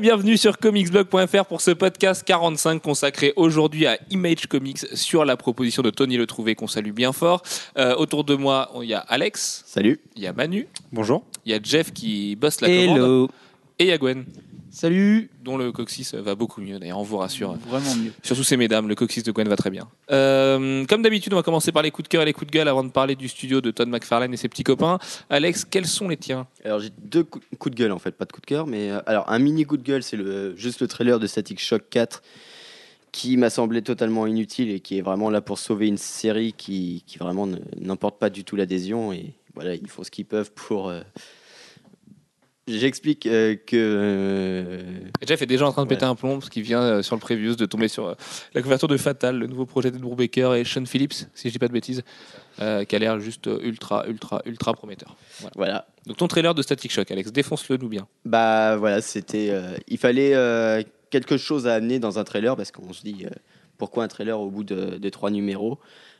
bienvenue sur comicsblog.fr pour ce podcast 45 consacré aujourd'hui à Image Comics sur la proposition de Tony Le Trouvé qu'on salue bien fort. Euh, autour de moi, il y a Alex, Salut. il y a Manu, Bonjour. il y a Jeff qui bosse la commande et il y a Gwen Salut. dont le coccyx va beaucoup mieux d'ailleurs, on vous rassure. Vraiment mieux. Surtout ces mesdames, le coccyx de Gwen va très bien. Euh, comme d'habitude, on va commencer par les coups de cœur et les coups de gueule avant de parler du studio de Todd McFarlane et ses petits copains. Alex, quels sont les tiens? Alors j'ai deux cou- coups de gueule en fait, pas de coup de cœur, mais euh, alors un mini coup de gueule, c'est le juste le trailer de Static Shock 4 qui m'a semblé totalement inutile et qui est vraiment là pour sauver une série qui, qui vraiment n'emporte pas du tout l'adhésion et voilà, ils font ce qu'ils peuvent pour. euh, J'explique euh, que euh, Jeff est déjà en train de Ouais. péter un plomb parce qu'il vient euh, sur le previews de tomber sur euh, la couverture de Fatal, le nouveau projet d'Ed Brubaker et Sean Phillips, si je dis pas de bêtises, qui a l'air juste ultra, ultra, ultra prometteur. Voilà. voilà, Donc ton trailer de Static Shock, Alex, défonce-le nous bien. Bah voilà, c'était. il fallait quelque chose à amener dans un trailer parce qu'on se dit pourquoi un trailer au bout de, de trois numéros?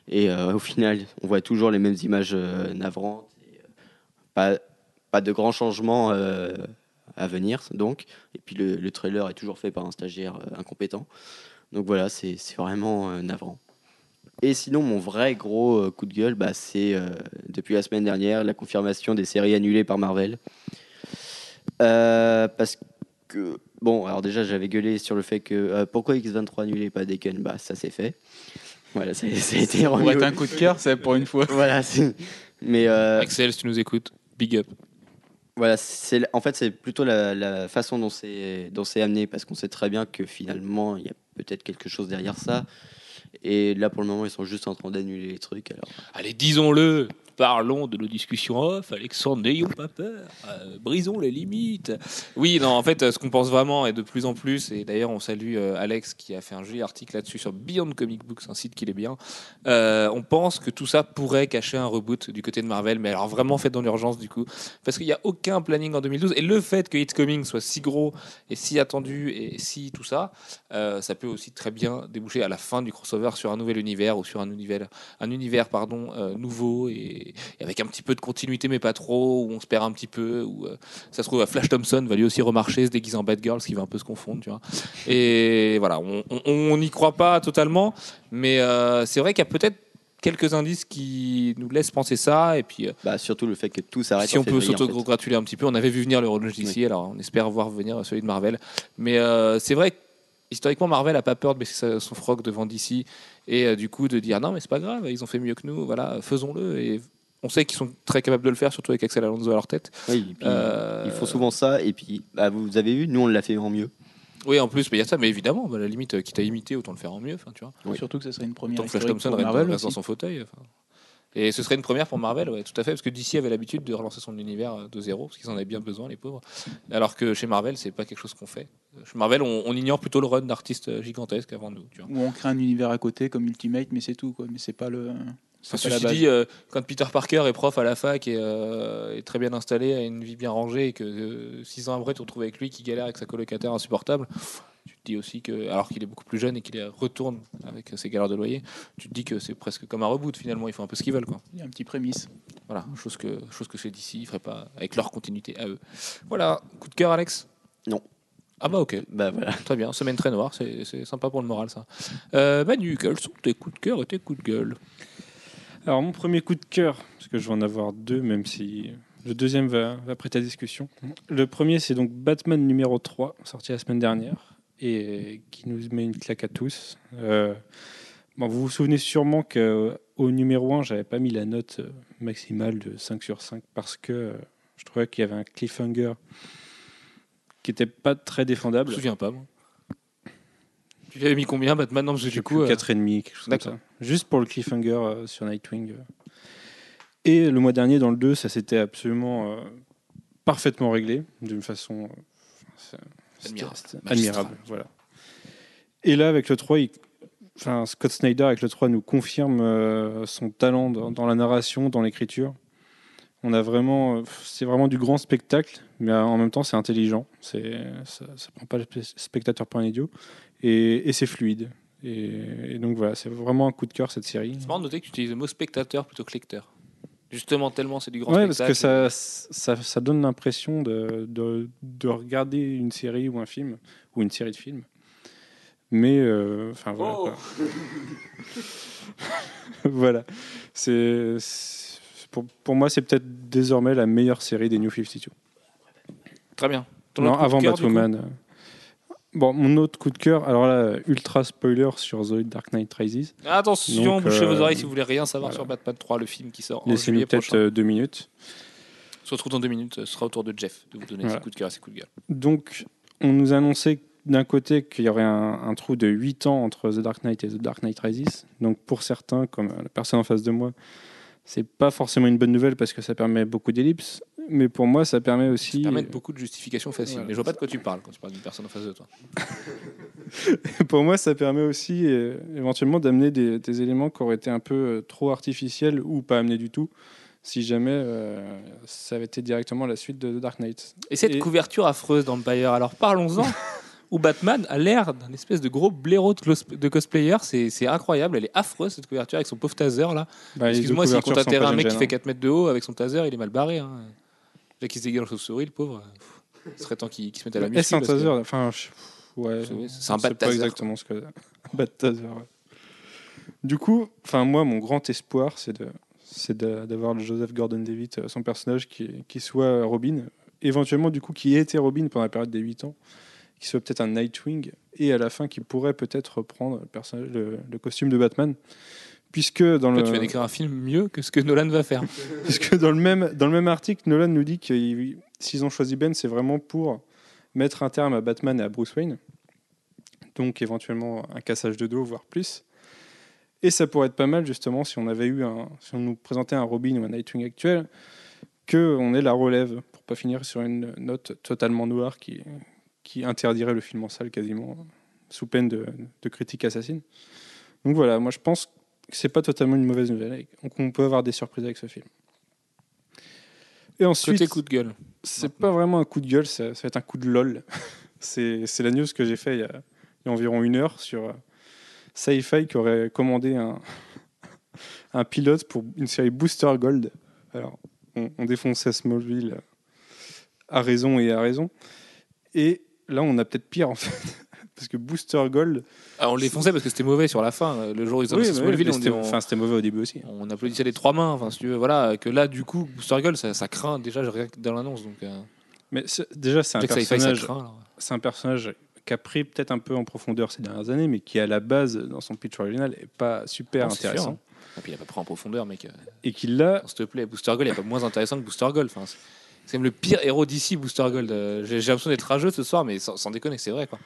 Et au final on voit toujours les mêmes images navrantes. et, pas, pas de grands changements euh, à venir donc. Et puis le, le trailer est toujours fait par un stagiaire euh, incompétent. Donc voilà, c'est c'est vraiment euh, navrant. Et sinon, mon vrai gros euh, coup de gueule, bah, c'est euh, depuis la semaine dernière la confirmation des séries annulées par Marvel. Euh, parce que, bon, alors déjà, j'avais gueulé sur le fait que euh, pourquoi X23 annulé et pas Decken Bah, ça c'est fait. Voilà, ça, ça a été. Pour être un coup de cœur, c'est pour une fois. Voilà, c'est- mais euh, Axel, si tu nous écoutes, big up. Voilà, c'est en fait c'est plutôt la, façon dont c'est dont c'est amené parce qu'on sait très bien que finalement il y a peut-être quelque chose derrière ça. Et là pour le moment ils sont juste en train d'annuler les trucs. Alors Allez, disons-le Parlons de nos discussions off, Alexandre, n'ayons pas peur, euh, brisons les limites. Oui, non, en fait, euh, ce qu'on pense vraiment, et de plus en plus, et d'ailleurs, on salue euh, Alex qui a fait un joli article là-dessus sur Beyond Comic Books, un site qui est bien. On pense que tout ça pourrait cacher un reboot du côté de Marvel, mais alors vraiment fait dans l'urgence du coup, parce qu'il n'y a aucun planning en 2012, et le fait que It's Coming soit si gros et si attendu et si tout ça, ça peut aussi très bien déboucher à la fin du crossover sur un nouvel univers ou sur un univers, un univers pardon, nouveau et, et avec un petit peu de continuité, mais pas trop, où on se perd un petit peu, où euh, ça se trouve, Flash Thompson va lui aussi remarcher, se déguiser en Bad Girl, ce qui va un peu se confondre, tu vois. Et voilà, on- n'y croit pas totalement, mais euh, c'est vrai qu'il y a peut-être quelques indices qui nous laissent penser ça, et puis euh, bah, surtout le fait que tout s'arrête. si on peut février, en fait. s'auto-gratuler un petit peu, on avait vu venir le Rollage d'ici, alors on espère voir venir celui de Marvel. Mais euh, c'est vrai que historiquement, Marvel a pas peur de baisser son froc devant DC et euh, du coup de dire non, mais c'est pas grave, ils ont fait mieux que nous, voilà, faisons-le. Et on sait qu'ils sont très capables de le faire, surtout avec Axel Alonso à leur tête. Oui, et puis, Euh, Ils font souvent ça et puis bah, vous avez vu, nous on l'a fait en mieux. Oui, en plus, mais il y a ça, mais évidemment, bah, à la limite, euh, quitte à imiter, autant le faire en mieux, enfin, tu vois. Oui. Surtout que ce serait une première Tant Flash Thompson pour reste, dans son fauteuil. Et ce serait une première pour Marvel, ouais, tout à fait, parce que DC avait l'habitude de relancer son univers euh, de zéro, parce qu'ils en avaient bien besoin, les pauvres. Alors que chez Marvel, c'est pas quelque chose qu'on fait. Chez Marvel, on, on ignore plutôt le run d'artistes gigantesques avant nous. Tu vois. Où on crée un univers à côté comme Ultimate, mais c'est tout quoi. Mais c'est pas le. Ceci dit, euh, quand Peter Parker est prof à la fac et euh, est très bien installé, a une vie bien rangée, et que euh, six ans après, tu te retrouves avec lui qui galère avec sa colocataire insupportable, tu te dis aussi que, alors qu'il est beaucoup plus jeune et qu'il retourne avec ses galères de loyer, tu te dis que c'est presque comme un reboot finalement, ils font un peu ce qu'ils veulent. Quoi. Il y a un petit prémisse. Voilà, chose que, chose que chez DC, ils feraient pas avec leur continuité à eux. Voilà, coup de cœur, Alex? Non. Ah bah ok, Bah voilà. très bien, semaine très noire, c'est c'est sympa pour le moral ça. Euh, Manu, quels sont tes coups de cœur et tes coups de gueule? Alors, mon premier coup de cœur, parce que je vais en avoir deux, même si le deuxième va, va prêter à discussion. Le premier, c'est donc Batman numéro 3, sorti la semaine dernière, et qui nous met une claque à tous. Euh, bon, vous vous souvenez sûrement qu'au numéro 1, j'avais pas mis la note euh, maximale de 5 sur 5, parce que euh, je trouvais qu'il y avait un cliffhanger qui était pas très Je défendable. me souviens pas, moi. Tu l'avais mis combien Batman Non, parce que Du coup, coup. euh, 4,5, quelque chose comme d'accord. ça. Juste pour le cliffhanger euh, sur Nightwing. euh. Et le mois dernier, dans le 2, ça s'était absolument euh, parfaitement réglé, d'une façon euh, Admirable. Voilà. Et là, avec le 3, il- enfin, Scott Snyder, avec le 3, nous confirme euh, son talent dans, dans la narration, dans l'écriture. On a vraiment, euh, c'est vraiment du grand spectacle, mais euh, en même temps, c'est intelligent. C'est, ça, ça prend pas le spe- spectateur pour un idiot, et, et c'est fluide. Et, et donc voilà, c'est vraiment un coup de cœur cette série. C'est marrant de noter que tu utilises le mot spectateur plutôt que lecteur. Justement, tellement c'est du grand Ouais, parce spectacle. que ça, ça, ça donne l'impression de, de, de regarder une série ou un film, ou une série de films. Mais, euh, enfin, voilà. Oh. voilà. C'est, pour, pour moi, c'est peut-être désormais la meilleure série des New 52. Très bien. Ton Non, avant cœur, Batwoman. Euh. Bon, mon autre coup de cœur, alors là, ultra spoiler sur The Dark Knight Rises. Attention, Donc, bouchez euh, vos oreilles si vous voulez rien savoir voilà. sur Batman 3, le film qui sort en Laissez-nous peut-être euh, deux minutes. On se retrouve dans deux minutes. Ce sera au tour de Jeff de vous donner Voilà. ses coups de cœur et ses coups de gueule. Donc, on nous a annoncé d'un côté qu'il y aurait un, un trou de 8 ans entre The Dark Knight et The Dark Knight Rises. Donc, pour certains, comme euh, la personne en face de moi, c'est pas forcément une bonne nouvelle parce que ça permet beaucoup d'ellipses. Mais pour moi, ça permet aussi. Ça permet beaucoup de justifications faciles. Voilà. Mais je vois pas de quoi tu parles quand tu parles d'une personne en face de toi. pour moi, ça permet aussi euh, éventuellement d'amener des, des éléments qui auraient été un peu euh, trop artificiels ou pas amenés du tout. Si jamais euh, ça avait été directement la suite de The Dark Knight. Et cette Et- couverture affreuse d'Empire, alors parlons-en. où Batman a l'air d'un espèce de gros blaireau de, de cosplayer. C'est incroyable. Elle est affreuse cette couverture avec son pauvre taser là. Bah, Excuse-moi, s'il compte pas un mec qui fait 4 mètres de haut avec son taser, il est mal barré. Hein. Là qui se déguise en chauve-souris, le pauvre. Pff, Il serait temps qu'il qu'il se mette à la musique. Est-ce un taser Enfin, je- ouais. C'est- c'est un bat pas taser, exactement ce que. Un bat taser. ouais. Du coup, enfin moi, mon grand espoir, c'est de, c'est d'avoir le Joseph Gordon-Levitt, euh, son personnage, qui, qui soit Robin, éventuellement du coup qui ait été Robin pendant la période des 8 ans, qui soit peut-être un Nightwing, et à la fin qui pourrait peut-être reprendre le, personnage, le, le costume de Batman, puisque dans Toi, le tu viens d'écrire un film mieux que ce que Nolan va faire. Puisque dans le même, dans le même article, Nolan nous dit que il- s'ils ont choisi Ben, c'est vraiment pour mettre un terme à Batman et à Bruce Wayne. Donc éventuellement un cassage de dos, voire plus. Et ça pourrait être pas mal justement si on avait eu un, si on nous présentait un Robin ou un Nightwing actuel, que on ait la relève pour pas finir sur une note totalement noire qui, qui interdirait le film en salle quasiment sous peine de, de critique assassine. Donc voilà, moi je pense c'est pas totalement une mauvaise nouvelle. Donc on peut avoir des surprises avec ce film. Et ensuite, Côté coup de gueule. c'est pas vraiment un coup de gueule, ça, ça va être un coup de lol. c'est la news que j'ai fait il y, a, il y a environ une heure sur euh, Sci-Fi qui aurait commandé un, un pilote pour une série Booster Gold. Alors, on, on défonçait Smallville euh, à raison et à raison. Et là, on a peut-être pire en fait. Parce que Booster Gold. Ah, on les fonçait parce que c'était mauvais sur la fin. Le jour où ils ont Oui, Smallville, mais on, c'était on- enfin, c'était mauvais au début aussi. on applaudissait les trois mains. Enfin, si tu veux, voilà. Que là, du coup, Booster Gold, ça, ça craint déjà rien que dans l'annonce. Donc, euh, Mais déjà, c'est un personnage. c'est un personnage qui a pris peut-être un peu en profondeur ces dernières années, mais qui à la base, dans son pitch original, est pas super Non, sûr, intéressant. hein. Et puis, il a pas pris en profondeur, mec. Euh, Et qui là, S'il te plaît, Booster Gold, il n'y a pas moins intéressant que Booster Gold. Enfin, c'est- même le pire héros d'ici, Booster Gold. Euh, J'ai j'ai l'impression d'être rageux ce soir, mais sans, sans déconner, c'est vrai. quoi.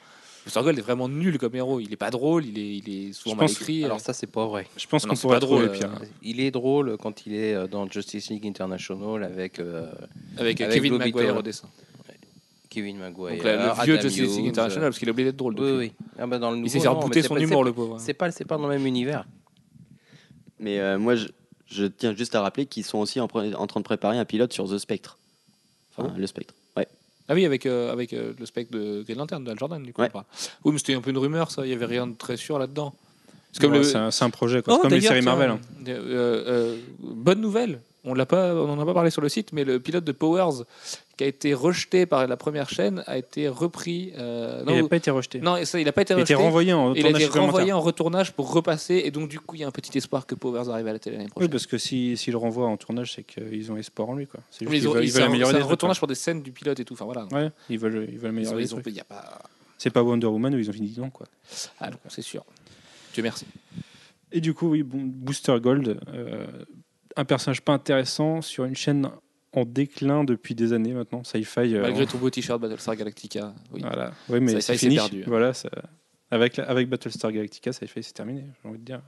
Gold est vraiment nul comme héros. Il est pas drôle, il est, il est souvent mal écrit. Alors ça, c'est pas vrai. je pense qu'on pourrait pas drôle, trouver pire. euh, Il est drôle quand il est euh, dans Justice League International avec euh, avec, euh, avec Kevin Maguire au dessin. Kevin Maguire. Donc là, le vieux Adam Justice League International, parce qu'il a oublié d'être drôle. Oui, depuis. oui. Ah bah dans le Il nouveau, s'est fait rebooter son humour, le pauvre. C'est pas, c'est pas dans le même univers. Mais euh, moi, je, je tiens juste à rappeler qu'ils sont aussi en, train de préparer un pilote sur The Spectre. Enfin, le Spectre. Ah oui, avec, euh, avec euh, le spec de Green Lantern, de Hal Jordan, du coup. Ouais. Oui, mais c'était un peu une rumeur, ça. Il y avait rien de très sûr là-dedans. C'est comme Ouais, le. c'est un, c'est un projet, quoi. Oh, C'est comme les d'ailleurs, séries tiens, Marvel. hein. euh, euh, bonne nouvelle. On l'a pas, on en a pas parlé sur le site, mais le pilote de Powers qui a été rejeté par la première chaîne a été repris. euh, Il non, n'a pas été rejeté. non, ça, il n'a pas été il a été rejeté. renvoyé en il a été renvoyé en retournage pour repasser, et donc du coup, il y a un petit espoir que Powers arrive à la télé l'année Oui, prochaine. parce que si- s'ils le renvoient en tournage, c'est qu'ils ont espoir en lui. Quoi. C'est juste ils veulent, ils- veulent améliorer c'est les un retournage pour des scènes du pilote et tout. Enfin voilà. Ouais, ils veulent, ils veulent Ils ont- améliorer les ils ont- il y a pas. C'est pas Wonder Woman où ils ont fini dedans. Quoi. Ah non, c'est sûr. Dieu merci. Et du coup, oui, Booster Gold, euh, un personnage pas intéressant sur une chaîne en déclin depuis des années maintenant. Sci-Fi. euh, Malgré ton beau t-shirt Battlestar Galactica. Oui. Voilà. Oui, mais c'est fini. perdu. Voilà, ça- avec, avec Battlestar Galactica, Sci-Fi, c'est terminé. J'ai envie de dire.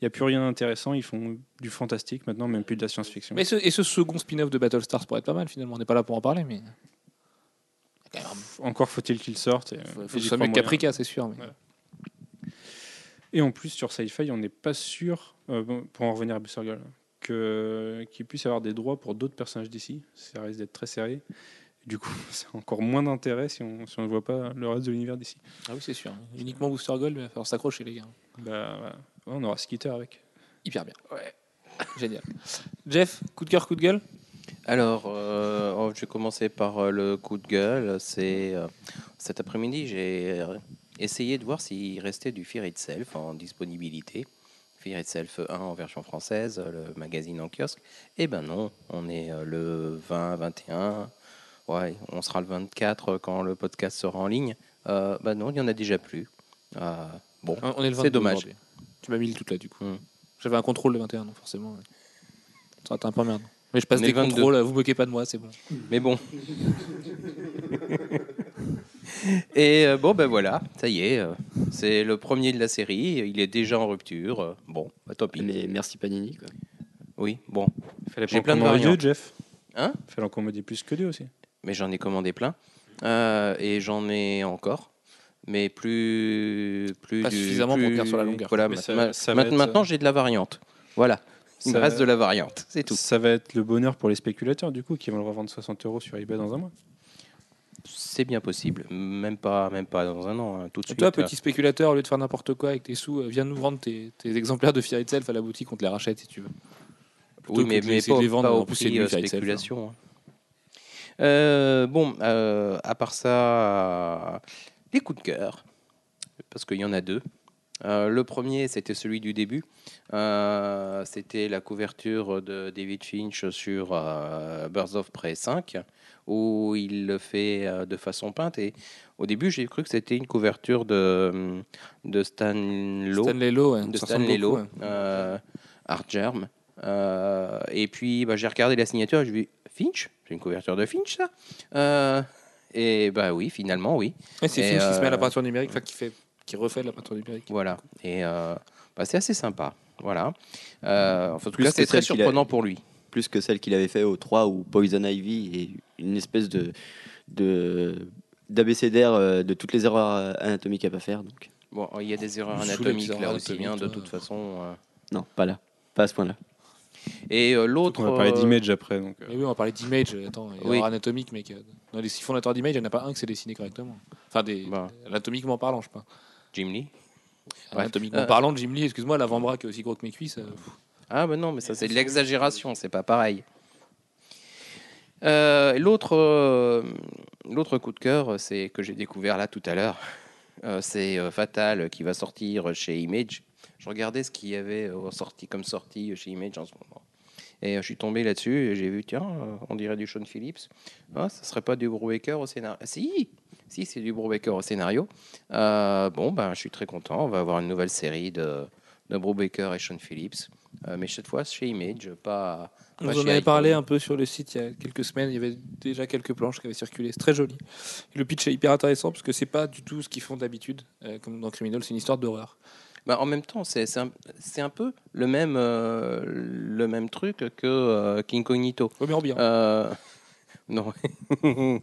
Il n'y a plus rien d'intéressant. Ils font du fantastique maintenant, même plus de la science-fiction. Mais ce, et ce second spin-off de Battlestar ça pourrait être pas mal finalement. On n'est pas là pour en parler, mais. Encore faut-il qu'ils sortent. et- faut, crois mieux que. Caprica, c'est sûr. mais-. Et en plus, sur Sci-Fi, on n'est pas sûr, euh, pour en revenir à Booster Gold, que- qu'il puisse avoir des droits pour d'autres personnages d'ici. Ça risque d'être très serré. Du coup, c'est encore moins d'intérêt si on si on ne voit pas le reste de l'univers d'ici. Ah oui, c'est sûr. Uniquement Booster Gold, il va falloir s'accrocher, les gars. Bah, voilà. Ouais, on aura Skitter avec. Hyper bien. Génial. Jeff, coup de cœur, coup de gueule? Alors, euh, oh, je vais commencer par euh, le coup de gueule. C'est euh, cet après-midi, j'ai essayé de voir s'il restait du Fear Itself en disponibilité. Fear Itself 1 en version française, euh, le magazine en kiosque. Eh ben non, on est euh, le 20, 21. Ouais, on sera le 24 quand le podcast sera en ligne. Euh, ben non, il n'y en a déjà plus. Euh, bon, On est le C'est 22 dommage. Tu m'as mis le tout là, du coup. Hmm. J'avais un contrôle le 21, donc forcément. ouais. Ça un peu merde. Mais je passe des le 22. contrôles, vous moquez pas de moi, c'est bon. Mais bon. Et euh, bon, ben voilà, ça y est, euh, c'est le premier de la série, il est déjà en rupture. euh, bon, bah, tant pis. Mais merci Panini. Quoi. Oui, bon. Fallait J'ai pas plein de variantes. deux, Jeff. Hein? Fallait en commander plus que deux aussi. Mais j'en ai commandé plein. Euh, et j'en ai encore. Mais plus. plus Pas du- suffisamment pour tenir sur la longueur. Voilà, Mais ma- ça- ma- ça ma- va être- maintenant j'ai de la variante. Voilà. Il me Ça- reste de la variante, c'est tout. Ça va être le bonheur pour les spéculateurs, du coup, qui vont le revendre 60 euros sur eBay dans un mois. C'est bien possible. Même pas, même pas dans un an, hein, tout de Et suite. toi, euh. petit spéculateur, au lieu de faire n'importe quoi avec tes sous, euh, viens nous vendre tes, tes exemplaires de Fear Itself à la boutique, on te les rachète si tu veux. Plutôt Oui, mais, mais pas, les vendre, pas en plus, prix euh, Itself, hein. spéculation. hein. Euh, bon, euh, à part ça, euh, les coups de cœur, parce qu'il y en a deux. Euh, le premier, c'était celui du début. Euh, c'était la couverture de David Finch sur euh, Birds of Prey 5, où il le fait euh, de façon peinte. Et au début, j'ai cru que c'était une couverture de, de Stan Lowe, ouais, de Stan ressemble Lelo, beaucoup, ouais. euh, Art Germ. Euh, et puis bah, j'ai regardé la signature, j'ai vu Finch, c'est une couverture de Finch ça? Euh, et bah oui, finalement oui. C'est Et, Finch qui se met à la peinture numérique, enfin qui, fait, qui refait la peinture numérique. Voilà. Et euh, bah, c'est assez sympa. Voilà. Euh, enfin, en tout cas, c'est très a- surprenant pour lui. Plus que celle qu'il avait fait au 3 où Poison Ivy est une espèce de de d'abécédaire euh, de toutes les erreurs euh, anatomiques à pas faire. Donc Bon, il y a des erreurs anatomiques erreurs là aussi, anatomiques, hein, de toute façon. euh. non, pas là, pas à ce point-là. Et euh, l'autre. On va parler d'image après. Donc, euh, Mais oui, on va parler d'image. Attends, il y a Oui. erreur anatomique, mec. Dans les six fondateurs d'image, il n'y en a pas un qui s'est dessiné correctement. Enfin, des, Bah. anatomiquement parlant, je sais pas. Jim Lee. Anatomiquement parlant, Jim Lee, excuse-moi, l'avant-bras qui est aussi gros que mes cuisses. Ah ben non, mais ça c'est de l'exagération, c'est pas pareil. Euh, L'autre euh, l'autre coup de cœur, c'est que j'ai découvert là tout à l'heure. Euh, c'est Fatal qui va sortir chez Image. Je regardais ce qu'il y avait sorti comme sortie chez Image en ce moment. Et je suis tombé là-dessus et j'ai vu, tiens, on dirait du Sean Phillips. Ah, ça serait pas du Brubaker au scénario Ah, Si, si c'est du Brubaker au scénario. Bon, ben, je suis très content. On va avoir une nouvelle série de, de Brubaker et Sean Phillips. Euh, mais cette fois chez Image, pas. Vous en Icon. parlé un peu sur le site il y a quelques semaines. Il y avait déjà quelques planches qui avaient circulé. C'est très joli. Et le pitch est hyper intéressant parce que c'est pas du tout ce qu'ils font d'habitude, euh, comme dans Criminal. C'est une histoire d'horreur. Bah, en même temps, c'est un, peu le même, euh, le même truc que euh, Incognito. Oh, mais en bien. Non.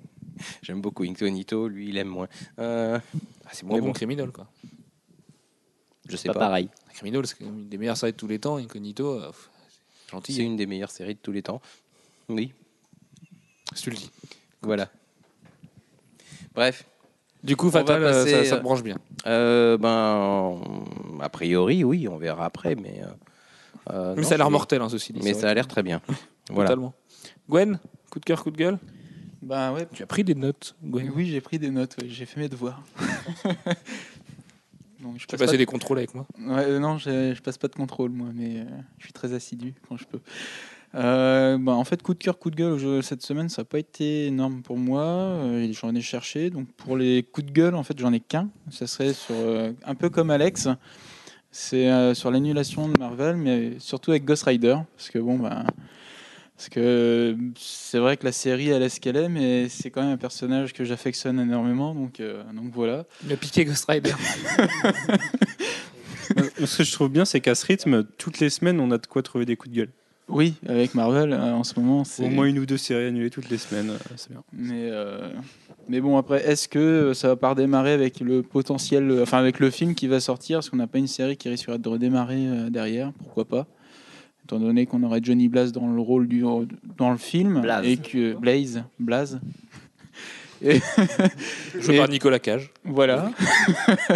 J'aime beaucoup Incognito, lui il aime moins. Ah, c'est moins bon bon. Criminal, quoi. Je sais Pas, pas. pareil. Criminal, c'est quand même une des meilleures séries de tous les temps. Incognito, euh, pff, c'est gentil. C'est une des meilleures séries de tous les temps. Oui, Si tu le dis. voilà. Bref, Du coup, va Fatal, euh, passer, ça, ça te branche bien. euh, ben, a priori, oui, on verra après, mais. euh, Mais non, ça a l'air mortel, hein, ceci dit. Mais ça a l'air très bien. Voilà. Totalement. Gwen, coup de cœur, coup de gueule? Bah ouais. Tu as pris des notes, Gwen? Oui, j'ai pris des notes, ouais, j'ai fait mes devoirs. Je Tu as passe passé pas des contrôles avec moi. Ouais, euh, non, je, je passe pas de contrôle moi, mais euh, je suis très assidu quand je peux. Euh, bah, en fait, coup de cœur, coup de gueule je- cette semaine, ça n'a pas été énorme pour moi. euh, j'en ai cherché. Donc pour les coups de gueule, en fait, j'en ai qu'un. Ça serait sur un peu comme Alex. C'est sur l'annulation de Marvel, mais surtout avec Ghost Rider, parce que bon, bah, parce que c'est vrai que la série elle est ce qu'elle est, mais c'est quand même un personnage que j'affectionne énormément, donc euh, donc voilà. Il a piqué Ghost Rider. Euh, Ce que je trouve bien, c'est qu'à ce rythme, toutes les semaines, on a de quoi trouver des coups de gueule. Oui, avec Marvel euh, en ce moment, c'est Au moins une ou deux séries annulées toutes les semaines, euh, c'est bien. Mais, euh, mais bon, après, est-ce que ça va pas redémarrer avec le potentiel, euh, enfin avec le film qui va sortir? Est-ce qu'on n'a pas une série qui risquerait de redémarrer euh, derrière? Pourquoi pas? Étant donné qu'on aurait Johnny Blaze dans le rôle du dans le film Blaze. et que Blaze, Blaze. Et Joué Et- par Nicolas Cage. voilà.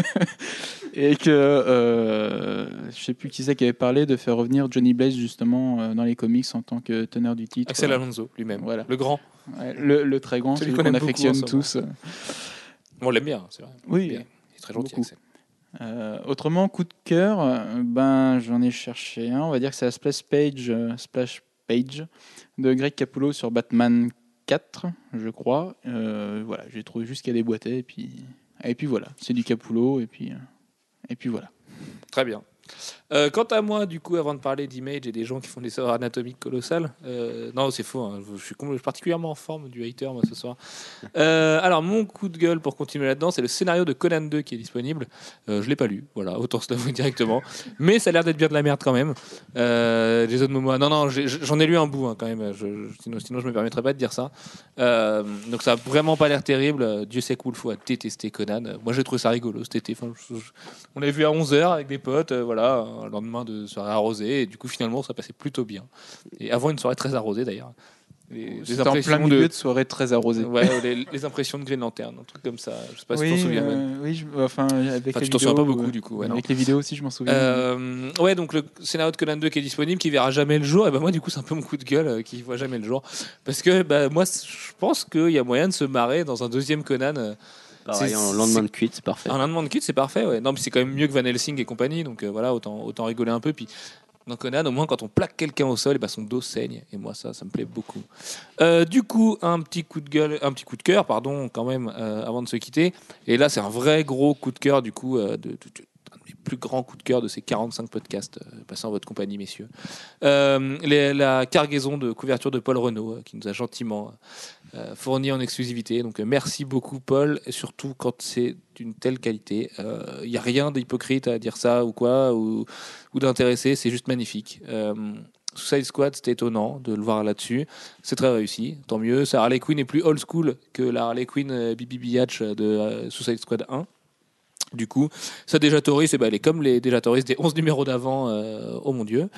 et que euh, je sais plus qui c'est qui avait parlé de faire revenir Johnny Blaze justement euh, dans les comics en tant que teneur du titre. Axel Alonso lui-même. Voilà. Le grand. Ouais, le, le très grand, Celui celui qu'on affectionne tous. On l'aime bien, c'est vrai. Oui. Bien. Il est très gentil. Axel. Euh, autrement, coup de cœur, euh, ben j'en ai cherché un. On va dire que c'est la splash page, euh, splash page de Greg Capullo sur Batman 4, je crois. Voilà, j'ai trouvé juste des boîtiers et puis et puis voilà, c'est du Capullo et puis et puis voilà. Très bien. Euh, quant à moi, du coup, avant de parler d'image et des gens qui font des erreurs anatomiques colossales, euh, non, c'est faux. hein, je, suis particulièrement en forme du hater, moi, ce soir. Euh, alors, mon coup de gueule pour continuer là-dedans, c'est le scénario de Conan 2 qui est disponible. Je l'ai pas lu, voilà, autant se l'avouer directement. Mais ça a l'air d'être bien de la merde quand même. Jason Momoa, non, non, j'en ai lu un bout hein, quand même. Je, je- sinon, sinon, je me permettrais pas de dire ça. Donc, ça a vraiment pas l'air terrible. Dieu sait que Wolfo a détesté Conan. Moi, j'ai trouvé ça rigolo cet été. On l'avait vu à 11h avec des potes, euh, voilà, un lendemain de soirée arrosée, et du coup, finalement, ça passait plutôt bien. Et avant une soirée très arrosée d'ailleurs. Les, C'était en plein milieu de, de... soirée très arrosée. ouais, les, les impressions de Green Lantern, un truc comme ça. Je sais pas si tu t'en souviens. Euh, oui, je- enfin avec Enfin, les tu t'en souviens pas beaucoup euh, du coup. ouais, non. avec les vidéos aussi, je m'en souviens. Euh, ouais, donc le scénario de Conan 2 qui est disponible, qui verra jamais le jour, et ben moi, du coup, c'est un peu mon coup de gueule euh, qui voit jamais le jour. Parce que bah, moi, je pense qu'il y a moyen de se marrer dans un deuxième Conan. Pareil, en lendemain de cuite, c'est parfait. Un lendemain de culte, c'est parfait. Ouais. Non, mais c'est quand même mieux que Van Helsing et compagnie, donc euh, voilà, autant, autant rigoler un peu. Puis dans Conan, au moins, quand on plaque quelqu'un au sol, eh ben, son dos saigne. Et moi, ça, ça me plaît beaucoup. Euh, du coup, un petit coup de gueule, un petit coup de cœur, pardon, quand même, euh, avant de se quitter. Et là, c'est un vrai gros coup de cœur, du coup, euh, de, de- de- un de mes plus grands coups de cœur de ces 45 podcasts passés en votre compagnie, messieurs. Les- la cargaison de couverture de Paul Renault, qui nous a gentiment fourni en exclusivité. Donc euh, merci beaucoup Paul, surtout quand c'est d'une telle qualité. Il n'y a rien d'hypocrite à dire ça ou quoi, ou, ou d'intéressé, c'est juste magnifique. Euh, Suicide Squad, c'était étonnant de le voir là-dessus. C'est très réussi, tant mieux. Sa Harley Quinn est plus old school que la Harley Quinn euh, Bibi Biatch de euh, Suicide Squad 1. Du coup, sa Dejatoris, eh ben, elle est comme les Dejatoris des 11 numéros d'avant, euh, oh mon Dieu.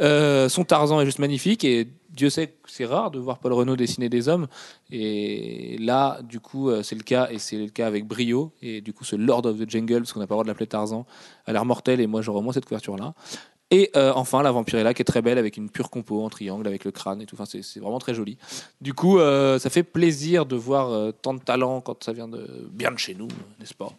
Euh, son Tarzan est juste magnifique et Dieu sait que c'est rare de voir Paul Renault dessiner des hommes. Et là, du coup, euh, c'est le cas et c'est le cas avec brio. Et du coup, ce Lord of the Jungle, parce qu'on n'a pas le droit de l'appeler Tarzan, a l'air mortel et moi j'aurais au moins cette couverture-là. Et enfin, la Vampirella qui est très belle avec une pure compo en triangle avec le crâne et tout. Enfin, c'est vraiment très joli. Du coup, ça fait plaisir de voir tant de talent quand ça vient de bien de chez nous, n'est-ce pas?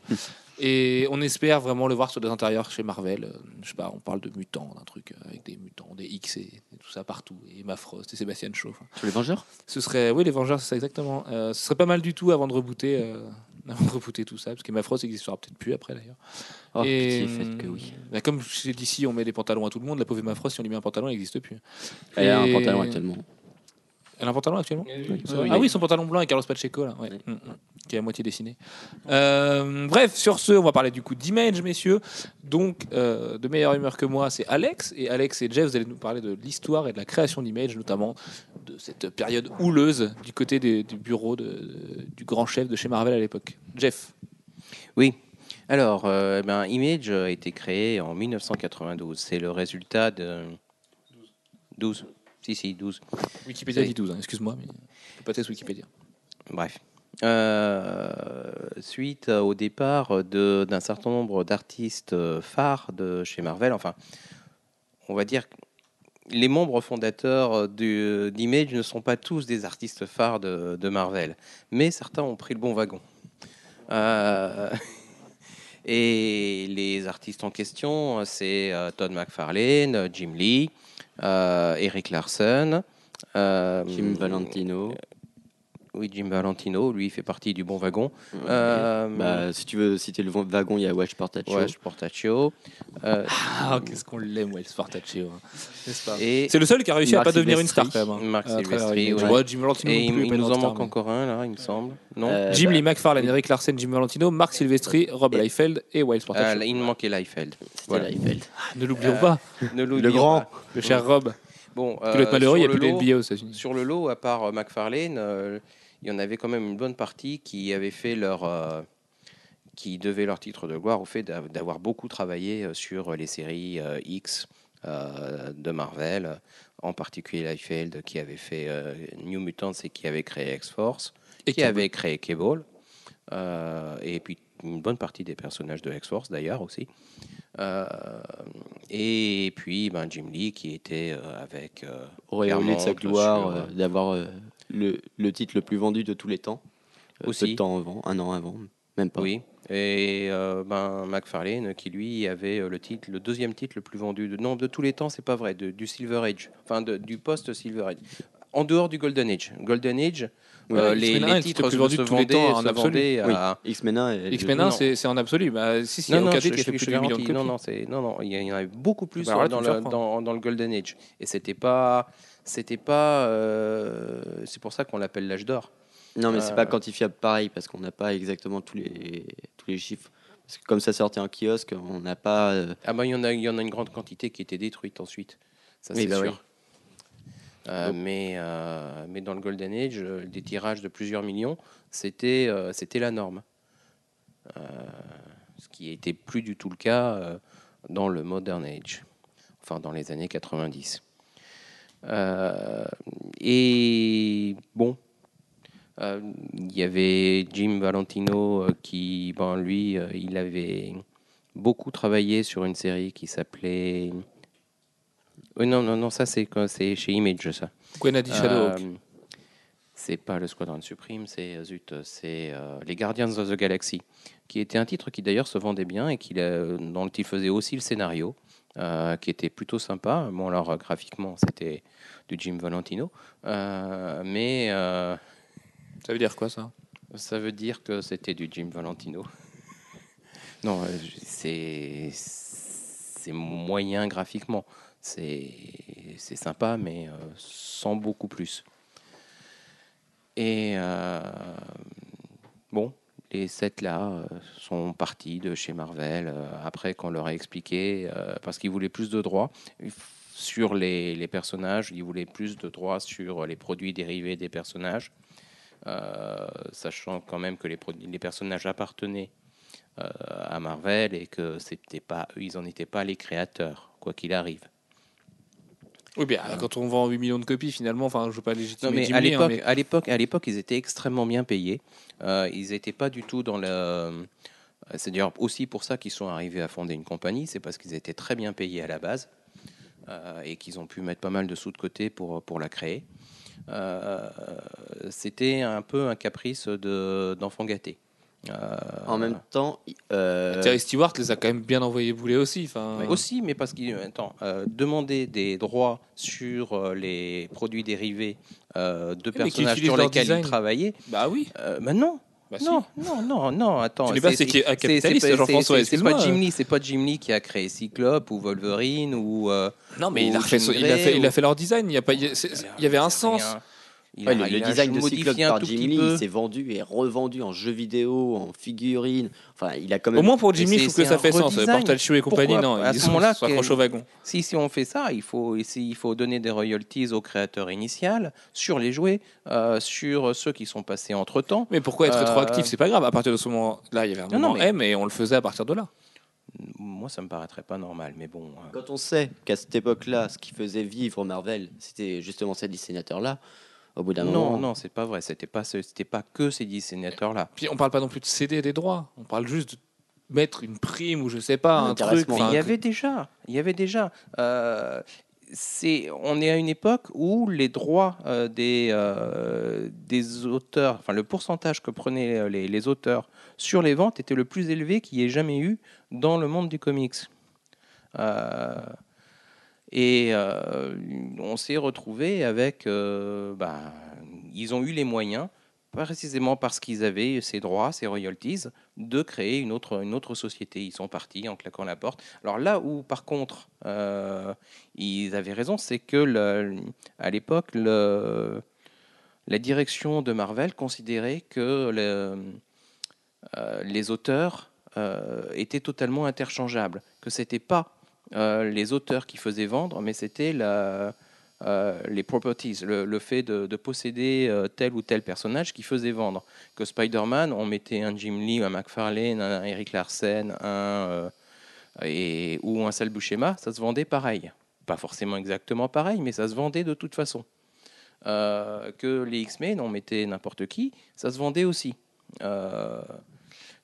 Et on espère vraiment le voir sur des intérieurs chez Marvel. Euh, Je sais pas, on parle de mutants, d'un truc euh, avec des mutants, des X et, et tout ça partout. Et Emma Frost et Sébastien Shaw. Sur les Vengeurs? Ce serait, oui, les Vengeurs, c'est ça exactement. Euh, ce serait pas mal du tout avant de rebooter, euh, avant de rebooter tout ça, parce qu'Emma Frost n'existera peut-être plus après d'ailleurs. Oh, Et, pitié, faites que oui. bah, comme chez DC, on met des pantalons à tout le monde. La pauvre Emma Frost, si on lui met un pantalon, elle n'existe plus. Elle a un pantalon actuellement. Elle a un pantalon actuellement? Ah oui, son pantalon blanc avec Carlos Pacheco, là, ouais. Oui. Mm, mm. Qui est à moitié dessiné. Euh, bref, sur ce, on va parler du coup d'Image, messieurs. Donc, euh, de meilleure humeur que moi, c'est Alex. Et Alex et Jeff, vous allez nous parler de l'histoire et de la création d'Image, notamment de cette période houleuse du côté des- du bureau de- du grand chef de chez Marvel à l'époque. Jeff. Oui. Alors, euh, ben, Image a été créé en 1992. C'est le résultat de 12. Si, si, 12. Wikipédia dit 12, hein, excuse-moi, mais je peux pas tester Wikipédia. Bref. Euh, suite au départ d'un certain nombre d'artistes phares de chez Marvel, enfin, on va dire que les membres fondateurs d'Image ne sont pas tous des artistes phares de, Marvel, mais certains ont pris le bon wagon. Euh, et les artistes en question, c'est euh, Todd McFarlane, Jim Lee, Eric Larson. Jim Valentino. Oui, Jim Valentino, lui, il fait partie du bon wagon. Euh, Bah, si tu veux citer le wagon, il y a Wedge Portaccio. ouais, Portaccio. Euh, Ah, qu'est-ce qu'on l'aime, Wells Fartaccio. hein. C'est le seul qui a réussi à Marc pas devenir une star Silvestri. quand même. hein, Marc à Silvestri, ouais. Jim Valentino et non il, nous en manque encore un, là, il me semble. Non Euh, Jim bah, Lee McFarlane, Eric Larsen, Jim Valentino, Marc Silvestri, Rob Et- Liefeld et Wiles Euh, Portaccio. Il me manquait Liefeld. C'était Voilà. Liefeld. Ne l'oublions euh, pas, Ne Le grand. pas. le cher Rob. Bon, être malheureux, il n'y a sur plus le de NBA aux États-Unis. Sur le lot, à part euh, McFarlane, euh, il y en avait quand même une bonne partie qui avaient fait leur. euh, qui devaient leur titre de gloire au fait d'av- d'avoir beaucoup travaillé euh, sur les séries euh, X euh, de Marvel, en particulier Liefeld qui avait fait New Mutants et qui avait créé X-Force, Et qui avait créé Cable, et puis une bonne partie des personnages de X-Force d'ailleurs aussi. Euh, et puis ben, Jim Lee qui était euh, avec euh, Auréolé de sa gloire d'avoir le, le titre le plus vendu de tous les temps. Euh, Aussi. Peu de temps avant, un an avant, même pas. Oui. Et euh, ben, McFarlane, qui lui avait euh, le titre, le deuxième titre le plus vendu de, non, de tous les temps, c'est pas vrai, de- du Silver Age, enfin de- du post-Silver Age, en dehors du Golden Age. Golden Age, Ouais, euh, les, 1 est les le titre titres le plus se vendu de tous les temps, en absolu. vendaient Oui, à. X-Men 1 est- X-Men non. 1, c'est c'est en absolu. Bah, si, si, il y a Non, non, je, je- je plus de 2 millions de garantis. Non, non, c'est non, non, il y, en avait beaucoup plus Bah, là, dans, le, dans le Golden Age. Et c'était pas, c'était pas, euh, c'est pour ça qu'on l'appelle l'âge d'or. Non, mais c'est Euh, pas quantifiable pareil parce qu'on n'a pas exactement tous les, tous les chiffres. Parce que comme ça sortait en kiosque, on n'a pas. euh, Ah bah il y en a, il y en a une grande quantité qui était détruite ensuite. Ça Oui, c'est bah sûr. oui. Euh, mais, euh, mais dans le Golden Age, euh, des tirages de plusieurs millions, c'était euh, c'était la norme. Euh, ce qui n'était plus du tout le cas euh, dans le Modern Age, enfin dans les années 90. Euh, et bon, euh, il y avait Jim Valentino euh, qui, bon, lui, il avait beaucoup travaillé sur une série qui s'appelait. Non, non, non, ça c'est chez Image, ça. Gwenady. Euh, c'est pas le Squadron Supreme, c'est zut, c'est euh, les Guardians of the Galaxy, qui était un titre qui d'ailleurs se vendait bien et qui, dont il faisait aussi le scénario, euh, qui était plutôt sympa. Bon, alors euh, graphiquement, c'était du Jim Valentino, euh, mais euh, Ça veut dire quoi ça? ça veut dire que c'était du Jim Valentino. non, c'est moyen graphiquement. C'est c'est sympa, mais sans beaucoup plus. Et bon, les sept là euh, sont partis de chez Marvel euh, après qu'on leur a expliqué euh, parce qu'ils voulaient plus de droits sur les, personnages, ils voulaient plus de droits sur les produits dérivés des personnages. Sachant quand même que les, personnages appartenaient à Marvel et que c'était pas ils n'en étaient pas les créateurs, quoi qu'il arrive. Oui, bien, quand on vend 8 millions de copies, finalement, enfin, je veux pas Non, légitimer mais à Lee, hein, l'époque, mais- à l'époque, ils étaient extrêmement bien payés. Euh, ils n'étaient pas du tout dans le. C'est d'ailleurs aussi pour ça qu'ils sont arrivés à fonder une compagnie, c'est parce qu'ils étaient très bien payés à la base euh, et qu'ils ont pu mettre pas mal de sous de côté pour, pour la créer. Euh, C'était un peu un caprice de- d'enfant gâté. Euh, En même temps, euh, Terry Stewart les a quand même bien envoyés bouler aussi. Enfin, Mais Aussi, mais parce qu'ils attends, euh, demander des droits sur euh, les produits dérivés euh, de qui personnages sur lesquels ils travaillaient, Bah oui. euh, bah non. Bah si. non, non, non, non, attends. Tu n'es pas c'est- qui est capitaliste, pas- Jean-François, c'est- C'est pas excuse-moi. Jim Lee, c'est pas Jim Lee qui a créé Cyclope ou Wolverine ou. euh, Non, mais ou il a, il, fait, Grey il a ou- fait leur design. Il y, a pas, il y a- c'est- il y avait un sens. rien. Il ouais, a- le, il le a design de modifié Cyclope par tout Jim petit Lee, peu. il s'est vendu et revendu en jeux vidéo, en figurines. Enfin, il a quand même. Au moins pour Jim Mais Lee, je trouve que ça fait sens. Portal Shoe et compagnie, Pourquoi non, à ils ce moment-là, s'accrochent au wagon. Si, si on fait ça, il faut, si- il faut donner des royalties au créateur initial sur les jouets, euh, sur ceux qui sont passés entre temps. Mais pourquoi être Euh, rétroactif C'est pas grave. À partir de ce moment-là, il y avait un Non, non, moment mais- M et on le faisait à partir de là. Moi, ça me paraîtrait pas normal, mais bon. euh, Quand on sait qu'à cette époque-là, ce qui faisait vivre Marvel, c'était justement ces dessinateurs-là, au bout d'un Non, moment. non, c'est pas vrai. C'était pas, ce- c'était pas que ces dessinateurs-là. Puis on parle pas non plus de céder des droits. On parle juste de mettre une prime ou je sais pas, Un un truc. il y avait déjà, il y avait déjà. euh, c'est, on est à une époque où les droits euh, des, euh, des auteurs, enfin le pourcentage que prenaient euh, les, les auteurs sur les ventes était le plus élevé qu'il y ait jamais eu dans le monde du comics. Et euh, on s'est retrouvé avec, euh, bah, ils ont eu les moyens, précisément parce qu'ils avaient ces droits, ces royalties, de créer une autre, une autre société. Ils sont partis en claquant la porte. Alors là où, par contre, euh, ils avaient raison, c'est que à l'époque, la direction de Marvel considérait que le- les auteurs étaient totalement interchangeables, que c'était pas les auteurs qui faisaient vendre, mais c'était euh, les properties, le, fait de, de posséder euh, tel ou tel personnage qui faisait vendre. Que Spider-Man, on mettait un Jim Lee, un McFarlane, un Eric Larsen, un, euh, et, ou un Sal Buscema, ça se vendait pareil. Pas forcément exactement pareil, mais ça se vendait de toute façon. Euh, que les X-Men, on mettait n'importe qui, ça se vendait aussi. Euh,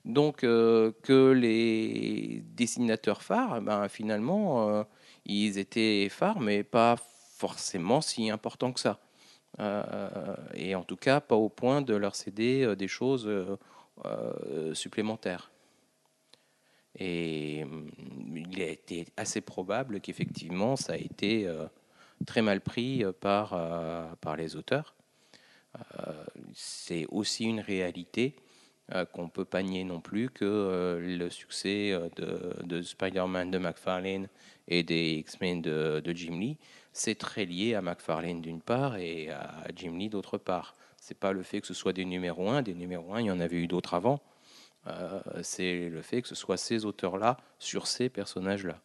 Donc euh, que les dessinateurs phares, ben, finalement, euh, ils étaient phares, mais pas forcément si importants que ça. Euh, et en tout cas, pas au point de leur céder des choses supplémentaires. Et hum, il a été assez probable qu'effectivement, ça a été très mal pris par, par les auteurs. C'est aussi une réalité qu'on peut pas nier non plus que euh, le succès euh, de, de Spider-Man de McFarlane et des X-Men de, Jim Lee, c'est très lié à McFarlane d'une part et à Jim Lee d'autre part. C'est pas le fait que ce soit des numéros 1, des numéros 1, il y en avait eu d'autres avant. Euh, c'est le fait que ce soit ces auteurs-là sur ces personnages-là.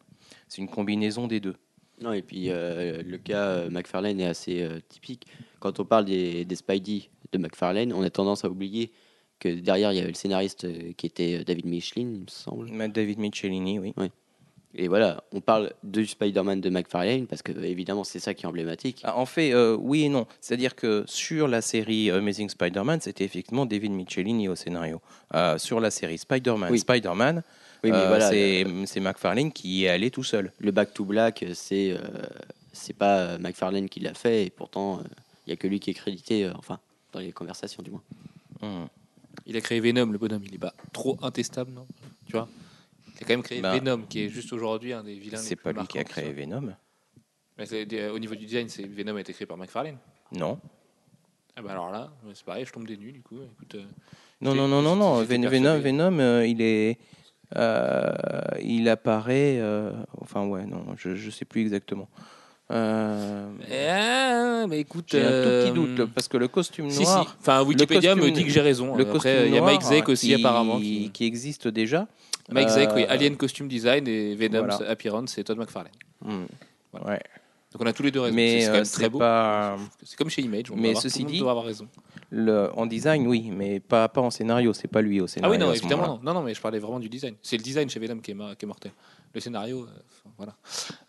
C'est une combinaison des deux. Non, et puis euh, le cas euh, McFarlane est assez euh, typique. Quand on parle des, des Spidey de McFarlane, on a tendance à oublier que derrière, il y avait le scénariste euh, qui était euh, David Michelin, il me semble. David Michelini, oui. Et voilà, on parle du Spider-Man de McFarlane parce que, évidemment, c'est ça qui est emblématique. Ah, En fait, euh, oui et non. C'est-à-dire que sur la série Amazing Spider-Man, c'était effectivement David Michelini au scénario. Euh, sur la série Spider-Man, Oui. Oui, Spider-Man, mais euh, voilà, c'est McFarlane qui est allé tout seul. le Back to Black, c'est c'est pas McFarlane qui l'a fait, et pourtant, il y a que lui qui est crédité, enfin, dans les conversations du moins. Hum. Il a créé Venom, le bonhomme. Il est pas trop intestable, non? Tu vois? Il a quand même créé Bah, Venom, qui est juste aujourd'hui un des vilains. C'est pas lui qui a créé. Venom. Mais au niveau du design, c'est Venom a été créé par McFarlane. Non. Ah bah alors là, c'est pareil, je tombe des nues du coup. Écoute, euh, Non, non, non, non, non. Venom, Venom euh, il est. euh, il apparaît. enfin, ouais, non, je, je sais plus exactement. Euh, ah, mais écoute, J'ai un tout euh, petit doute, là, parce que le costume Si, si. noir. Enfin, Wikipédia me costume- dit que j'ai raison. Le Après, costume il y a Mike Zeck aussi qui, apparemment. Qui... qui existe déjà. Mike Zeck, oui. Euh, Alien Costume Design et Venom voilà. Appearance, c'est Todd McFarlane. Hmm. Voilà. Ouais. Donc on a tous les deux raison. Mais c'est quand euh, même très beau. pas C'est comme chez Image. On Mais doit avoir- ceci monde dit- doit avoir raison. le en design, oui, mais pas pas en scénario. C'est pas lui au Ah scénario. oui, non, évidemment. Non. non, non, mais je parlais vraiment du design. C'est le design chez Venom qui est, mar- qui est mortel. Le scénario, euh, voilà.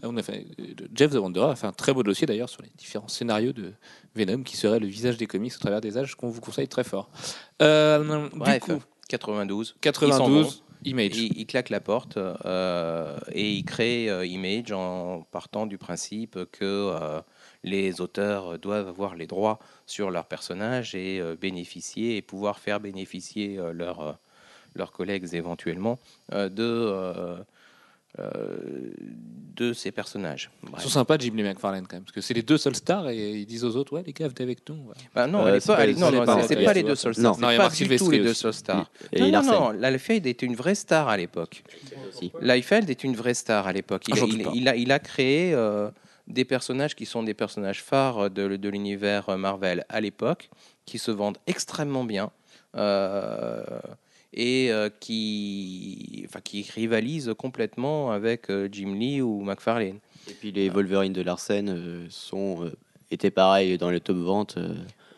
On a fait, euh, Jeff a fait un très beau dossier d'ailleurs sur les différents scénarios de Venom qui serait le visage des comics au travers des âges qu'on vous conseille très fort. Euh, Bref, du coup, 92. 92, Image. Il, il claque la porte euh, et il crée euh, Image en partant du principe que euh, les auteurs doivent avoir les droits sur leurs personnages et bénéficier et pouvoir faire bénéficier leurs leurs collègues éventuellement de euh, euh, de ces personnages. Ils Bref. sont sympas, Jim Lee McFarlane, quand même, parce que c'est les deux seuls stars et ils disent aux autres, ouais, les gars, venez avec nous. Bah non, Euh, c'est pas- pas- elle- non, non, pas- c'est les deux seuls Non. stars. Non, il y C'est a pas Marc du tout les deux seuls stars. Et Non, non, non, Liefeld était une vraie star à l'époque. Liefeld est une vraie star à l'époque. Il, Ah, il- il a, il a créé euh, des personnages qui sont des personnages phares de, de l'univers Marvel à l'époque, qui se vendent extrêmement bien euh, et euh, qui, enfin, qui rivalisent complètement avec euh, Jim Lee ou McFarlane. Et puis les Wolverine de Larsen euh, sont, étaient pareils dans les top ventes.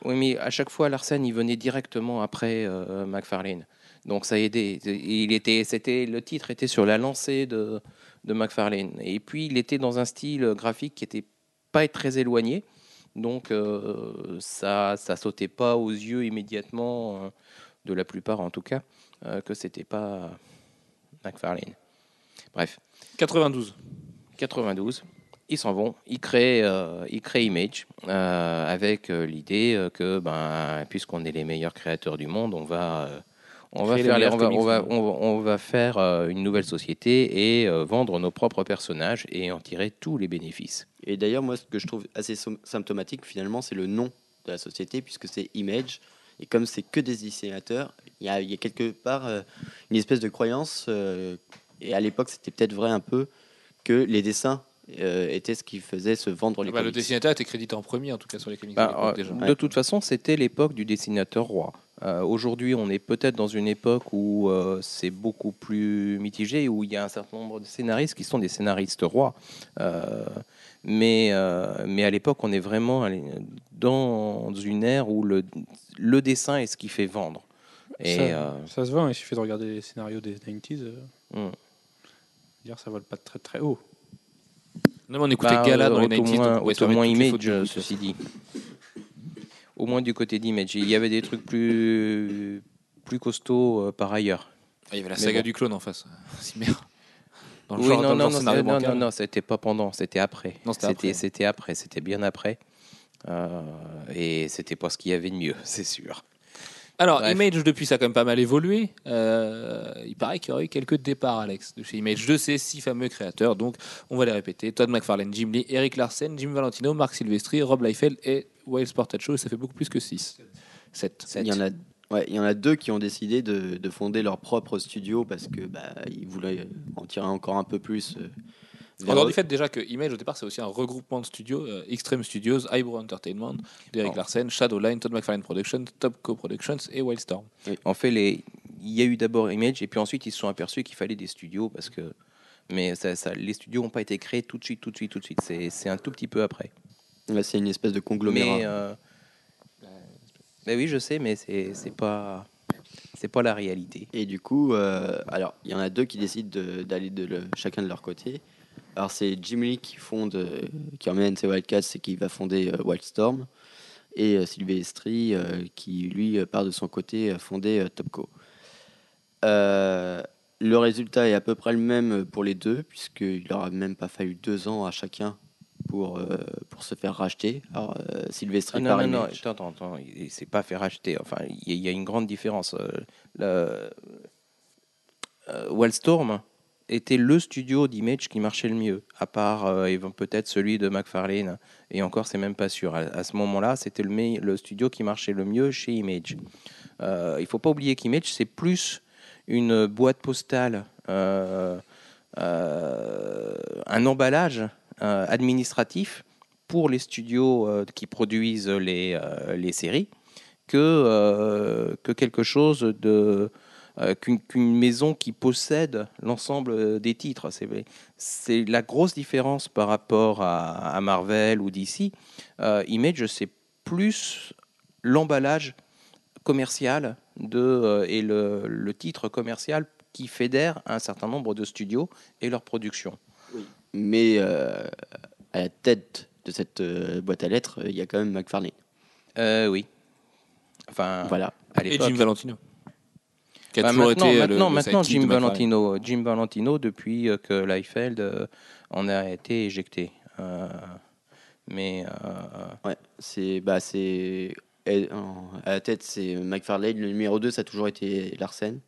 Oui, mais à chaque fois, Larsen, il venait directement après McFarlane. Donc ça aidait. Il était, c'était, le titre était sur la lancée de, de McFarlane. Et puis, il était dans un style graphique qui était pas très éloigné. Donc ça ça sautait pas aux yeux immédiatement, euh, de la plupart en tout cas, euh, que c'était pas McFarlane. Bref. 92. 92. Ils s'en vont, ils créent, euh, ils créent Image euh, avec euh, l'idée que, ben, puisqu'on est les meilleurs créateurs du monde, on va, euh, on faire, les- on va, on on faire une nouvelle société et euh, vendre nos propres personnages et en tirer tous les bénéfices. Et d'ailleurs, moi, ce que je trouve assez sym- symptomatique, finalement, c'est le nom de la société, puisque c'est Image. Et comme c'est que des dessinateurs, il y a, il y a quelque part euh, une espèce de croyance, euh, et à l'époque, c'était peut-être vrai un peu, que les dessins euh, étaient ce qui faisait se vendre les Bah, le dessinateur était crédité en premier, en tout cas, sur les comics de l'époque, euh, déjà. de toute façon, c'était l'époque du dessinateur roi. Euh, Aujourd'hui, on est peut-être dans une époque où euh, c'est beaucoup plus mitigé, où il y a un certain nombre de scénaristes qui sont des scénaristes rois. Euh, mais, euh, mais à l'époque, on est vraiment dans une ère où le, le dessin est ce qui fait vendre. Et ça, euh, ça se vend, il suffit de regarder les scénarios des 90s. euh, Hmm. dire ça vole pas très très haut. Non, mais on écoutait bah, Gala euh, dans les au 90s. moins, donc au moins les Image, euh, ceci dit. Au moins du côté d'Image. Il y avait des trucs plus, plus costauds euh, par ailleurs. Il y avait la saga bon. du clone en face. Si merde. Dans le Oui, genre, non, dans le non, genre non, scénario non, non, non, c'était pas pendant, c'était après. C'était après. C'était bien après. Euh, et c'était pas ce qu'il y avait de mieux, c'est sûr. Alors, Bref. Image, depuis, ça a quand même pas mal évolué. Euh, il paraît qu'il y aurait eu quelques départs, Alex, de chez Image, de ces six fameux créateurs. Donc, on va les répéter. Todd McFarlane, Jim Lee, Eric Larsen, Jim Valentino, Mark Silvestri, Rob Liefeld et Will Sportage Show. Ça fait beaucoup plus que six. Sept. Il y en a, ouais, il y en a deux qui ont décidé de, de fonder leur propre studio parce que bah, ils voulaient en tirer encore un peu plus. euh, En dehors du fait déjà que Image au départ c'est aussi un regroupement de studios, euh, Extreme Studios, Eyebrow Entertainment, d'Eric Oh. Larsen, Shadowline, Todd McFarlane Productions, Topco Productions et Wildstorm. En fait, les... il y a eu d'abord Image, et puis ensuite ils se sont aperçus qu'il fallait des studios, parce que. Mais ça, ça- les studios n'ont pas été créés tout de suite, tout de suite, tout de suite. C'est c'est un tout petit peu après. C'est une espèce de conglomérat. Mais. euh, ben oui, je sais, mais c'est c'est pas. C'est pas la réalité. Et du coup, euh, alors il y en a deux qui décident de- d'aller de, chacun de leur côté. Alors c'est Jim Lee qui fonde, euh, qui emmène ses Wildcats et qui va fonder euh, Wildstorm, et Silvestri euh, qui lui part de son côté fonder Topco. Euh, le résultat est à peu près le même pour les deux, puisqu'il leur a même pas fallu deux ans à chacun pour, euh, pour se faire racheter. Alors euh, Silvestri Ah, non, par non, non, attends, attends, attends, il s'est pas fait racheter. Enfin, il y, a- il y a une grande différence. Euh, euh, Wildstorm était le studio d'Image qui marchait le mieux, à part euh, peut-être celui de McFarlane. Et encore, c'est même pas sûr. À, à ce moment-là, c'était le, le studio qui marchait le mieux chez Image. Il faut pas oublier qu'Image, c'est plus une boîte postale, euh, un emballage administratif pour les studios euh, qui produisent les, euh, séries que, euh, que quelque chose de euh, qu'une maison qui possède l'ensemble euh, des titres. C'est la grosse différence par rapport à, Marvel ou DC. Euh, Image, c'est plus l'emballage commercial de, euh, et le, le titre commercial qui fédère un certain nombre de studios et leur production. Mais euh, à la tête de cette euh, boîte à lettres, il y a quand même McFarlane. Euh, oui. Enfin, Voilà. à Et. Jim Valentino. Qui a Bah, toujours maintenant, été euh, maintenant, le, maintenant Jim. Valentino, Jim Valentino, depuis euh, que Liefeld euh, en a été éjecté. Euh, mais euh, Ouais, c'est bah c'est à la tête c'est McFarlane, le numéro 2 ça a toujours été Larsen.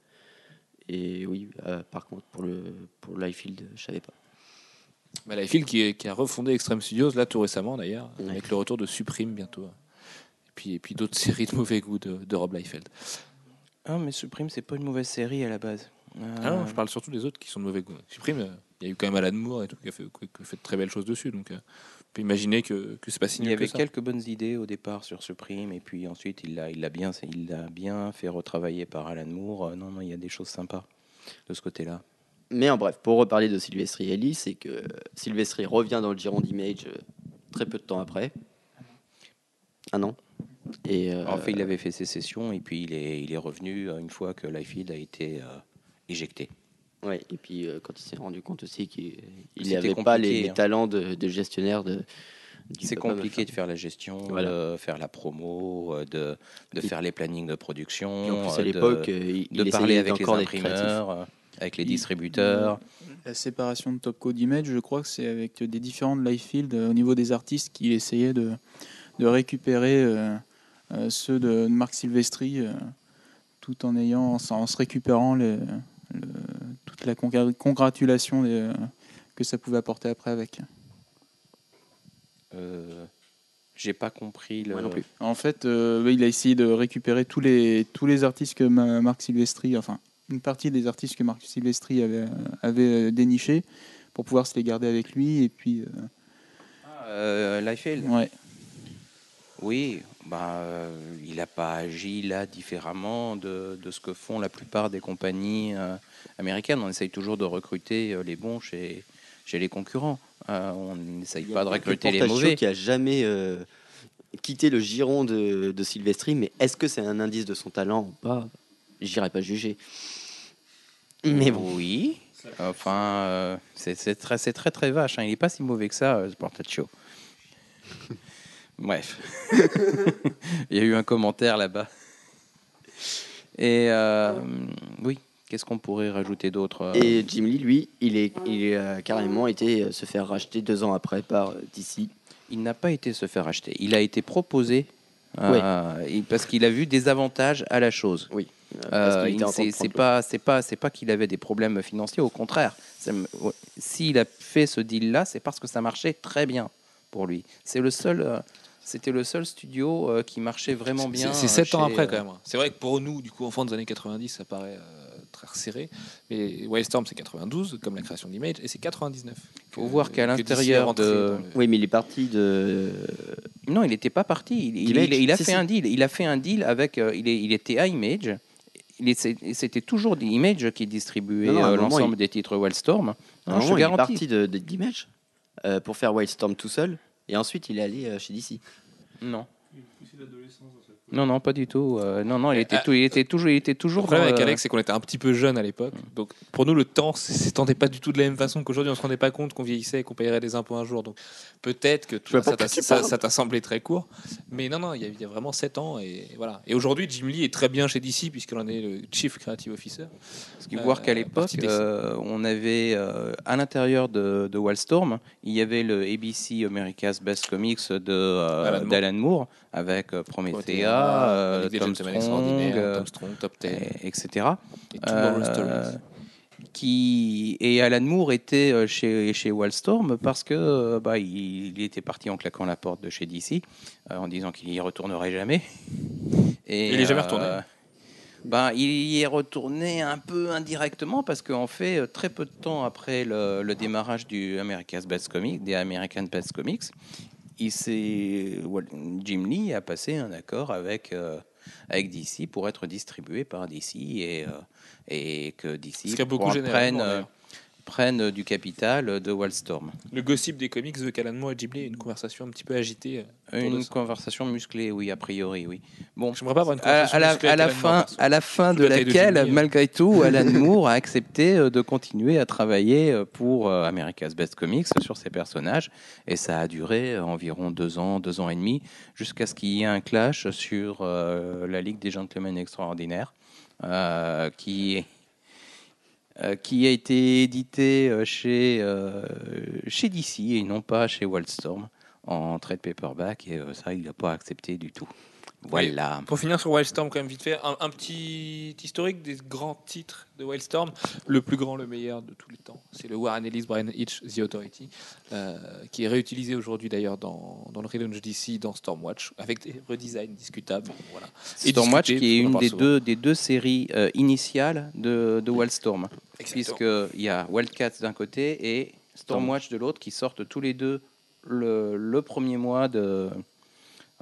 Et oui, euh, par contre pour le pour Liefeld, je savais pas. Bah, qui, qui a refondé Extreme Studios là tout récemment d'ailleurs, Ouais. avec le retour de Supreme bientôt. Et puis, et puis d'autres séries de mauvais goût de, de Rob Liefeld. ah, mais Supreme, c'est pas une mauvaise série à la base. Ah non, Euh, je parle surtout des autres qui sont de mauvais goût. Supreme, euh, il y a eu quand même Alan Moore et tout qui a fait, qui a fait de très belles choses dessus. Donc euh, on peut imaginer que, que c'est pas si il y avait que ça. quelques bonnes idées au départ sur Supreme, et puis ensuite il l'a, il l'a bien, il l'a bien fait retravailler par Alan Moore. Euh, non, non, il y a des choses sympas de ce côté-là. Mais en bref, pour reparler de Sylvestri et Ellie, c'est que Sylvestri revient dans le giron d'Image euh, très peu de temps après. Un an. Et euh, En fait, il avait fait ses sessions, et puis il est, il est revenu euh, une fois que Liefeld a été euh, éjecté. ouais, et puis euh, quand il s'est rendu compte aussi qu'il n'avait pas les, hein. talents de, de gestionnaire de C'est compliqué de faire la gestion, Voilà. de faire la promo, de, de Et- faire les plannings de production, Et en plus à l'époque, il, de il parler avec les imprimeurs, avec les distributeurs. La séparation de Topco d'Image, je crois que c'est avec des différents de Liefeld euh, au niveau des artistes qu'il essayait de, de récupérer euh, euh, ceux de Marc Silvestri euh, tout en ayant en, se récupérant les- le- toute la congra- congratulation des- euh, que ça pouvait apporter après avec. Euh, J'ai pas compris le. Moi non plus. En fait, euh, il a essayé de récupérer tous les, tous les artistes que Ma- Marc Silvestri, enfin une partie des artistes que Marc Silvestri avait, avait dénichés pour pouvoir se les garder avec lui. Et puis, euh, Ah, euh, Liefeld ouais. Oui, bah, euh, il n'a pas agi là différemment de, de ce que font la plupart des compagnies euh, américaines. On essaye toujours de recruter euh, les bons chez, chez les concurrents. Euh, on n'essaye pas de recruter les mauvais. qui a jamais euh, quitté le giron de, de Sylvestri, mais est-ce que c'est un indice de son talent ou pas? J'irai pas juger. Mais Oui. Enfin, euh, c'est très, c'est très très vache. hein. Il n'est pas si mauvais que ça, euh, ce Portaccio. Bref. Il y a eu un commentaire là-bas. Et euh, oui, Qu'est-ce qu'on pourrait rajouter d'autre euh, Et Jim Lee, lui, il est, il euh, carrément été se faire racheter deux ans après par DC. Il n'a pas été se faire acheter. Il a été proposé parce qu'il a vu des avantages à la chose. Oui. Euh, il- c'est pas c'est pas c'est pas qu'il avait des problèmes financiers. Au contraire, s'il a fait ce deal là, c'est parce que ça marchait très bien pour lui. C'est le seul. euh, C'était le seul studio euh, qui marchait vraiment bien. C'est 7 ans euh, après chez, quand même. C'est vrai que pour nous, du coup, enfants des années 90, ça paraît euh, très resserré. Mais Wildstorm, c'est 92, comme la création d'Image, et c'est 99. Faut que- voir qu'à l'intérieur de- le- Oui, mais il est parti de. Non, il n'était pas parti. Il, il- il- il a fait si. un deal. Il a fait un deal avec. euh, il, est- il était à Image. Il est- C'était toujours Image qui distribuait Non, non, à un euh, l'ensemble il- des titres Wildstorm. Non, je te il est parti de, de- d'Image euh, pour faire Wildstorm tout seul. Et ensuite, il est allé euh, chez DC. Non. Non, non, pas du tout. Euh, non, non, il était, Ah, tout- il était toujours, il était Le toujours. problème dans avec le- Alex, c'est qu'on était un petit peu jeune à l'époque. Donc pour nous, le temps s'étendait pas du tout de la même façon qu'aujourd'hui. On se rendait pas compte qu'on vieillissait et qu'on payerait des impôts un jour. Donc peut-être que tout ça ça t'a semblé très court. Mais non, non, il y, a- il y a vraiment 7 ans. Et voilà. Et aujourd'hui, Jim Lee est très bien chez DC puisqu'il en est le Chief Creative Officer. Parce qu'il faut Euh, voir qu'à l'époque, euh, on avait euh, à l'intérieur de, de Wildstorm, il y avait le ABC America's Best Comics de euh, Alan Moore. d'Alan Moore avec euh, Promethea, euh, Tom Strong, euh, Tom Strong, Top 10, et- etc. et qui et Alan Moore était chez chez Wildstorm parce que bah, il, il était parti en claquant la porte de chez DC euh, en disant qu'il y retournerait jamais. Et Il est jamais retourné. ben, il y est retourné un peu indirectement parce qu'en fait, très peu de temps après le, le démarrage du America's Best Comics, des American Best Comics, il Wal- Jim Lee a passé un accord avec, euh, avec DC pour être distribué par DC et, euh, et que DC prenne, euh, prenne du capital de Wildstorm. Le gossip des comics veut qu'Alan Moore et Jim Lee aient une conversation un petit peu agitée. Une conversation musclée, oui, a priori, oui. Bon, J'aimerais pas avoir une conversation à la, musclée à la fin, à la fin de laquelle, malgré tout, Alan Moore a accepté euh, de continuer à travailler euh, pour euh, America's Best Comics sur ses personnages. Et ça a duré environ deux ans, deux ans et demi, jusqu'à ce qu'il y ait un clash sur euh, la Ligue des Gentlemen Extraordinaires, euh, qui, euh, qui a été édité chez, euh, chez DC et non pas chez Wildstorm en trade paperback. Et euh, ça, il n'a pas accepté du tout. Voilà. Pour finir sur Wildstorm, quand même vite fait, un, un petit historique des grands titres de Wildstorm. Le plus grand, le meilleur de tous les temps, c'est le Warren Ellis Brian Hitch The Authority, euh, qui est réutilisé aujourd'hui d'ailleurs dans, dans le relaunch DC, dans Stormwatch, avec des redesigns discutables. Voilà. Et Stormwatch discuté, qui est une des souvent. deux, des deux séries euh, initiales de, de Wildstorm. Puisqu'il y a Wildcats d'un côté et Stormwatch de l'autre qui sortent tous les deux le, le premier mois de,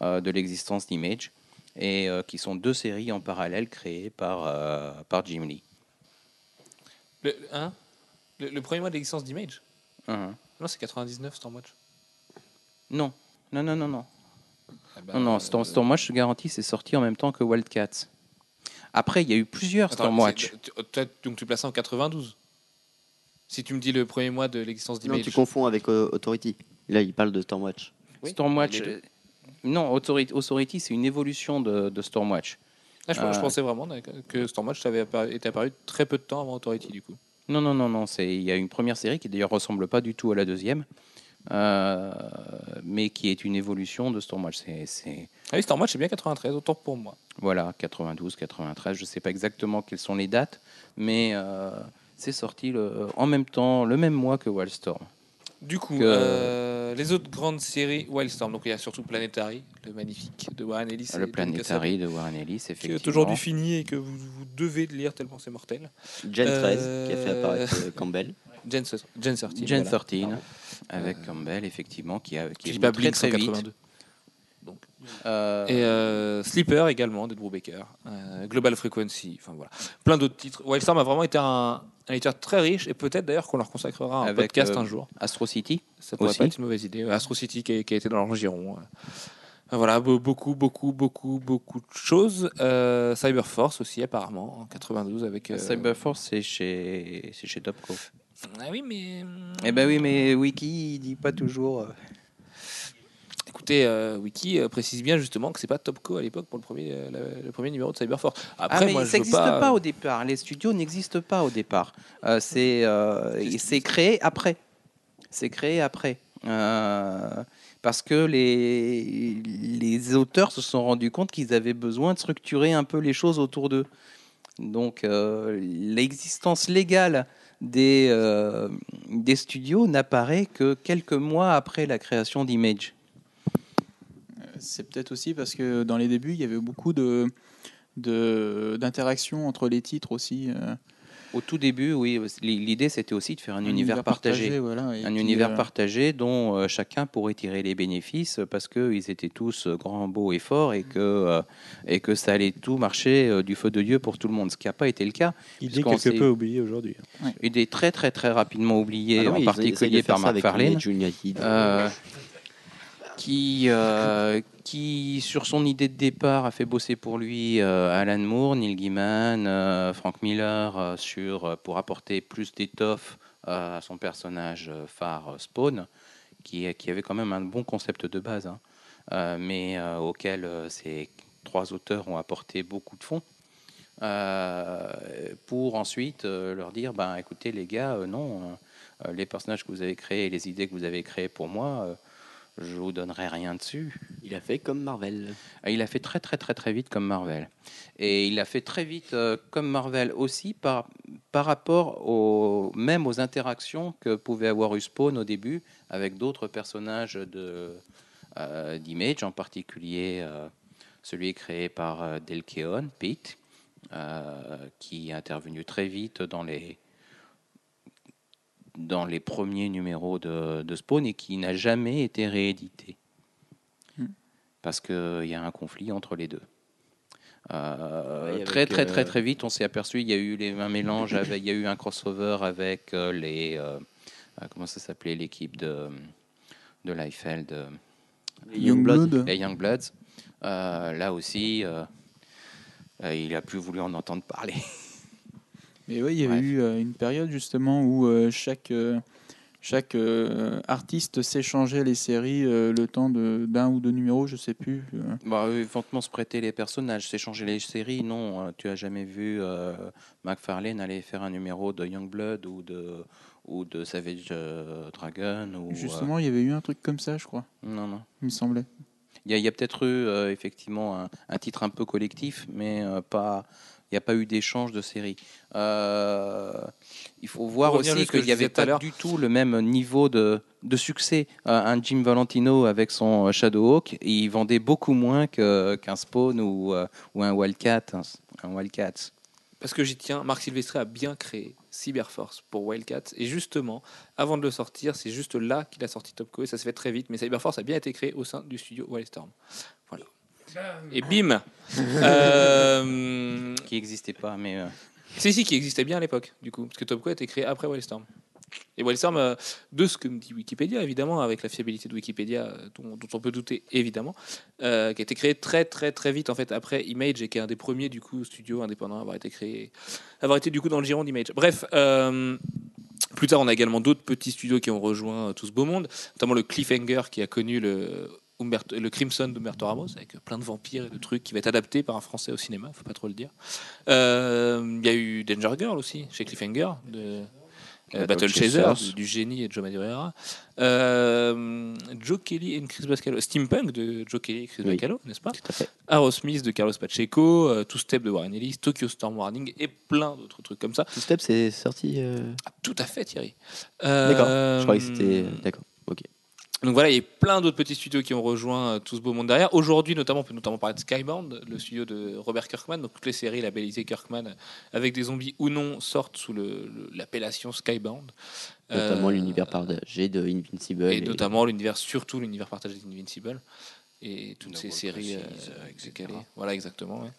euh, de l'existence d'Image et euh, qui sont deux séries en parallèle créées par, euh, par Jim Lee. Le, hein? Le, le premier mois d'existence d'Image? Uhum. Non, c'est 99 Stormwatch. Non, non, non, non, non. Ah bah, non, non euh, Storm- Stormwatch, je garantis, c'est sorti en même temps que Wildcats. Après, il y a eu plusieurs attends, Stormwatch. donc tu places ça en 92 Si tu me dis le premier mois de l'existence Non, d'Image. tu confonds avec euh, Authority. Là, il parle de Stormwatch. Oui, Stormwatch. euh, Non, Authority, Authority, c'est une évolution de, de Stormwatch. Ah, je, je Euh, pensais vraiment que Stormwatch avait apparu, était apparu très peu de temps avant Authority du coup. Non, non, non, non. c'est- Il y a une première série qui d'ailleurs ressemble pas du tout à la deuxième, euh, mais qui est une évolution de Stormwatch. C'est, Ah oui, Stormwatch c'est bien 93, autant pour moi. voilà, 92, 93. Je sais pas exactement quelles sont les dates, mais euh, c'est sorti le- en même temps, le même mois que Wildstorm. Du coup, Que- euh, les autres grandes séries Wildstorm, donc il y a surtout Planetary, le magnifique de Warren Ellis. le Planetary de Warren Ellis, Cassavetes, qui effectivement. est aujourd'hui fini et que vous, vous devez de lire tellement c'est mortel. Gen 13, Euh, qui a fait apparaître euh, Campbell. Gen, Gen 13. Gen voilà. 13, avec Campbell, effectivement, qui, a, qui Qui est pas très Blink très vite. 182. Euh, Et euh, Sleeper également, de Drew Baker. Euh, Global Frequency, enfin voilà. Plein d'autres titres. Wildstorm a vraiment été un, un éditeur très riche et peut-être d'ailleurs qu'on leur consacrera un Avec, podcast euh, un jour. Astro City. Ça pourrait aussi. pas être une mauvaise idée. Astro City qui a, qui a été dans leur giron. Euh, Voilà, be- beaucoup, beaucoup, beaucoup, beaucoup de choses. Euh, Cyberforce aussi, apparemment, en 92 avec. euh, Cyberforce, c'est chez, c'est chez Topco. Ah oui, mais. Eh ben oui, mais Wiki, il dit pas toujours. Écoutez, euh, wiki euh, précise bien justement que c'est pas Topco à l'époque pour le premier, euh, le premier numéro de Cyberforce. Après, ah, mais moi, ça n'existe pas. pas... au départ. Les studios n'existent pas au départ. C'est c'est créé après. C'est créé après. Parce que les, les auteurs se sont rendus compte qu'ils avaient besoin de structurer un peu les choses autour d'eux. Donc euh, l'existence légale des, euh, des studios n'apparaît que quelques mois après la création d'Image. C'est peut-être aussi parce que dans les débuts, il y avait beaucoup de d'interactions entre les titres aussi. euh, Au tout début, oui, l'idée c'était aussi de faire un, univers, partagé. voilà, et un univers euh, partagé dont euh, chacun pourrait tirer les bénéfices parce qu'ils étaient tous grands, beaux et forts et que, euh, et que ça allait tout marcher euh, du feu de Dieu pour tout le monde, ce qui n'a pas été le cas. Idée Puisqu'on quelque peu oubliée aujourd'hui. Idée très très très rapidement oubliée, Ah non, en particulier par ça Mark avec Farlane. Teenage United. Euh, qui, euh, qui, sur son idée de départ, a fait bosser pour lui euh, Alan Moore, Neil Gaiman, euh, Frank Miller, pour apporter plus d'étoffe à son personnage phare Spawn, qui, avait quand même un bon concept de base, hein, mais auquel ces trois auteurs ont apporté beaucoup de fonds. pour ensuite leur dire ben écoutez les gars non les personnages que vous avez créés et les idées que vous avez créées pour moi je vous donnerai rien dessus. Il a fait comme Marvel. Ah, Il a fait très très très très vite comme Marvel. Et il a fait très vite euh, comme Marvel aussi par, par rapport au, même aux interactions que pouvait avoir eu Spawn au début avec d'autres personnages de, euh, d'Image, en particulier euh, celui créé par euh, Del Keon, Pete, qui est intervenu très vite dans les, dans les premiers numéros de, de Spawn et qui n'a jamais été réédité. Hmm. Parce qu'il y a un conflit entre les deux. Euh, Ouais, très très très euh, très vite, on s'est aperçu, il y a eu les, un mélange, avec, il y a eu un crossover avec euh, les, euh, euh, comment ça s'appelait, l'équipe de, de Liefeld, euh, Youngblood. les Youngbloods. Euh, là aussi, euh, euh, il a plus voulu en entendre parler. Mais oui, il y avait Bref. eu euh, une période justement où euh, chaque, euh, chaque artiste s'échangeait les séries le temps de- d'un ou deux numéros, je sais plus. Bah, éventuellement se prêter les personnages, s'échanger les séries, non. euh, tu as jamais vu McFarlane aller faire un numéro de Youngblood ou de, ou de Savage Dragon ou, Justement, il y avait eu un truc comme ça, je crois, non, non. il me semblait. Il y a, a peut-être eu effectivement un, un titre un peu collectif, mais pas. Il n'y a pas eu d'échange de séries. Euh, il faut voir aussi qu'il n'y avait pas du tout le même niveau de, de succès. Euh, un Jim Valentino avec son euh, Shadowhawk, il vendait beaucoup moins qu'un Spawn ou, ou un Wildcat. Un, un Wildcat. Parce que j'y tiens, Marc Silvestri a bien créé Cyberforce pour Wildcats. Et justement, avant de le sortir, c'est juste là qu'il a sorti Topco. Et ça se fait très vite. Mais Cyberforce a bien été créé au sein du studio Wildstorm. Et bim Euh, qui n'existait pas, mais euh, C'est si qui existait bien à l'époque, du coup, parce que Topco a été créé après Wildstorm. Et Wildstorm, euh, de ce que me dit Wikipédia, évidemment, avec la fiabilité de Wikipédia, euh, dont, dont on peut douter, évidemment, qui a été créé très très très vite en fait après Image et qui est un des premiers du coup studios indépendants à avoir été créé, avoir été du coup dans le giron d'Image. Bref. plus tard, on a également d'autres petits studios qui ont rejoint tout ce beau monde, notamment le Cliffhanger qui a connu le, Humberto- le Crimson d'Umberto Ramos avec plein de vampires et de trucs qui va être adapté par un Français au cinéma, faut pas trop le dire. Euh, Il y a eu Danger Girl aussi chez Cliffhanger de euh, Battle Battle Chaser Chasers. du, du génie et de Joe Madureira. Euh, Joe Kelly et Chris Bacalo, Steampunk de Joe Kelly et Chris Oui. N'est-ce pas? Tout à fait. Aerosmith de Carlos Pacheco, euh, Two Step de Warren Ellis, Tokyo Storm Warning et plein d'autres trucs comme ça. Two Step, c'est sorti. euh, Ah, tout à fait, Thierry. D'accord. Euh, Je croyais que c'était. D'accord. Donc voilà, il y a plein d'autres petits studios qui ont rejoint euh, tout ce beau monde derrière. Aujourd'hui, notamment, on peut notamment parler de Skybound, le studio de Robert Kirkman. Donc toutes les séries labellisées Kirkman euh, avec des zombies ou non sortent sous l'appellation Skybound. Notamment Euh, l'univers partagé de Invincible. Et notamment l'univers, surtout l'univers partagé d'Invincible. Et toutes ces séries euh, etc. Voilà, exactement. ouais.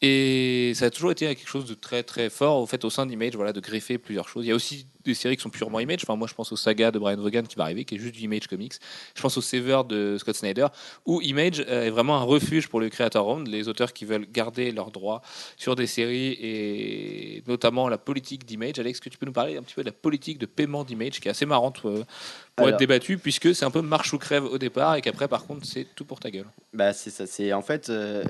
Et ça a toujours été quelque chose de très très fort au fait au sein d'Image, voilà, de greffer plusieurs choses. Il y a aussi des séries qui sont purement Image. Enfin, moi, je pense au Saga de Brian Vaughan qui va arriver, qui est juste du Image Comics. Je pense au Sever de Scott Snyder, où Image euh, est vraiment un refuge pour le Creator Round, les auteurs qui veulent garder leurs droits sur des séries et notamment la politique d'Image. Alex, est-ce que tu peux nous parler un petit peu de la politique de paiement d'Image, qui est assez marrante euh, pour Alors. être débattue, puisque c'est un peu marche ou crève au départ et qu'après, par contre, c'est tout pour ta gueule? Bah, c'est ça. C'est en fait, euh,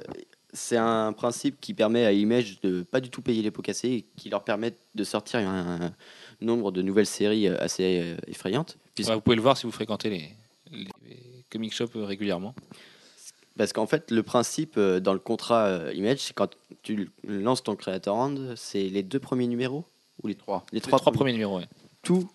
c'est un principe qui permet à Image de pas du tout payer les pots cassés et qui leur permet de sortir un, nombre de nouvelles séries euh, assez euh, effrayantes. Puisque- Ouais, vous pouvez le voir si vous fréquentez les, les comic shops euh, régulièrement. Parce qu'en fait, le principe dans le contrat Image, c'est quand tu lances ton Creator Hand, c'est les deux premiers numéros ou les trois? Les Les trois, premiers numéros, ouais. Tout.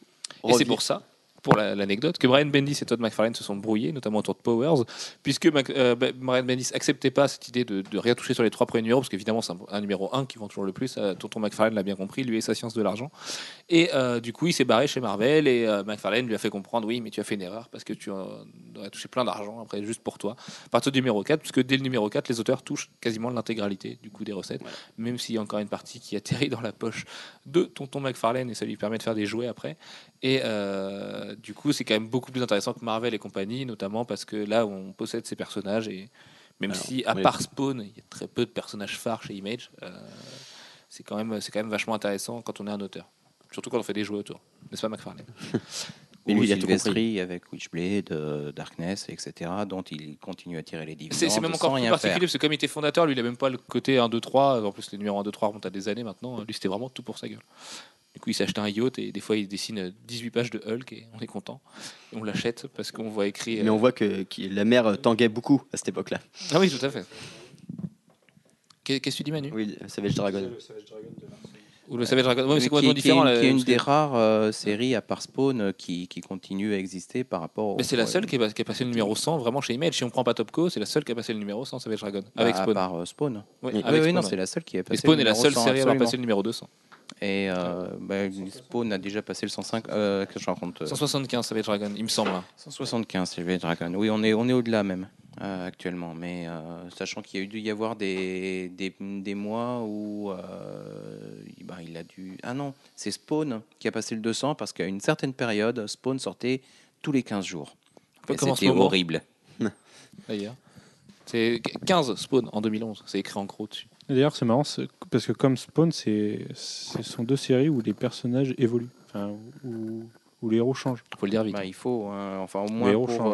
Et c'est pour ça, pour la- l'anecdote, que Brian Bendis et Todd McFarlane se sont brouillés, notamment autour de Powers, puisque Mac- euh, Brian Bendis acceptait pas cette idée de, de rien toucher sur les trois premiers numéros, parce qu'évidemment c'est un, un numéro 1 qui vend toujours le plus, euh, Tonton McFarlane l'a bien compris, lui et sa science de l'argent. Et euh, du coup il s'est barré chez Marvel, et McFarlane lui a fait comprendre, oui mais tu as fait une erreur, parce que tu aurais touché plein d'argent après juste pour toi. À partir du numéro 4, puisque dès le numéro 4, les auteurs touchent quasiment l'intégralité du coup des recettes, même s'il y a encore une partie qui atterrit dans la poche de Tonton McFarlane, et ça lui permet de faire des jouets après. Et du coup, c'est quand même beaucoup plus intéressant que Marvel et compagnie, notamment parce que là, on possède ces personnages et même Alors, si, à part Spawn, il y a très peu de personnages phares chez Image, euh, c'est quand même, c'est quand même vachement intéressant quand on est un auteur. Surtout quand on fait des jouets autour, n'est-ce pas, McFarlane? Mais lui, il a tout compris. Avec Witchblade, euh, Darkness, etc., dont il continue à tirer les dividendes. C'est même encore plus particulier faire. parce que comme il était fondateur, lui, il a même pas le côté 1, 2, 3. En plus, les numéros 1, 2, 3 remontent à des années maintenant. Lui, c'était vraiment tout pour sa gueule. Du coup, il s'est acheté un yacht et des fois, il dessine 18 pages de Hulk et on est content. Et on l'achète parce qu'on voit écrit. Mais euh, on voit que, que la mer euh, tanguait beaucoup à cette époque-là. Ah oui, tout à fait. Qu'est- Qu'est-ce que tu dis, Manu? Oui, Savage Dragon. Ou le Savage Dragon Ouais, mais c'est qui, complètement qui est différent. une, là, qui est une des rares euh, séries à part Spawn euh, qui, qui continue à exister par rapport au. Mais c'est la seule qui, est, qui a passé le numéro 100 vraiment chez Image. Si on prend pas Topco, c'est la seule qui a passé le numéro 100 Savage Dragon. bah, Avec À Spawn. part euh, Spawn. Oui, Oui, avec oui, Spawn, non, ouais. c'est la seule qui a passé Et Spawn le est la seule 100, série à avoir passé le numéro 200. Et euh, bah, Spawn a déjà passé le 105. Euh, que je raconte euh, 175 Savage Dragon, il me semble. hein. 175, c'est le Dragon. Oui, on est, on est au-delà même euh, actuellement. Mais euh, sachant qu'il y a eu dû y avoir des, des, des mois où euh, il- bah, il a dû. Ah non, c'est Spawn qui a passé le 200 parce qu'à une certaine période, Spawn sortait tous les 15 jours. C'était horrible. D'ailleurs. C'est 15 Spawn en 2011. C'est écrit en gros dessus. D'ailleurs, c'est marrant parce que comme Spawn, c'est ce sont deux séries où les personnages évoluent, enfin, où, où les héros changent. Faut le dire vite. Bah, il faut, hein, enfin au moins héros pour.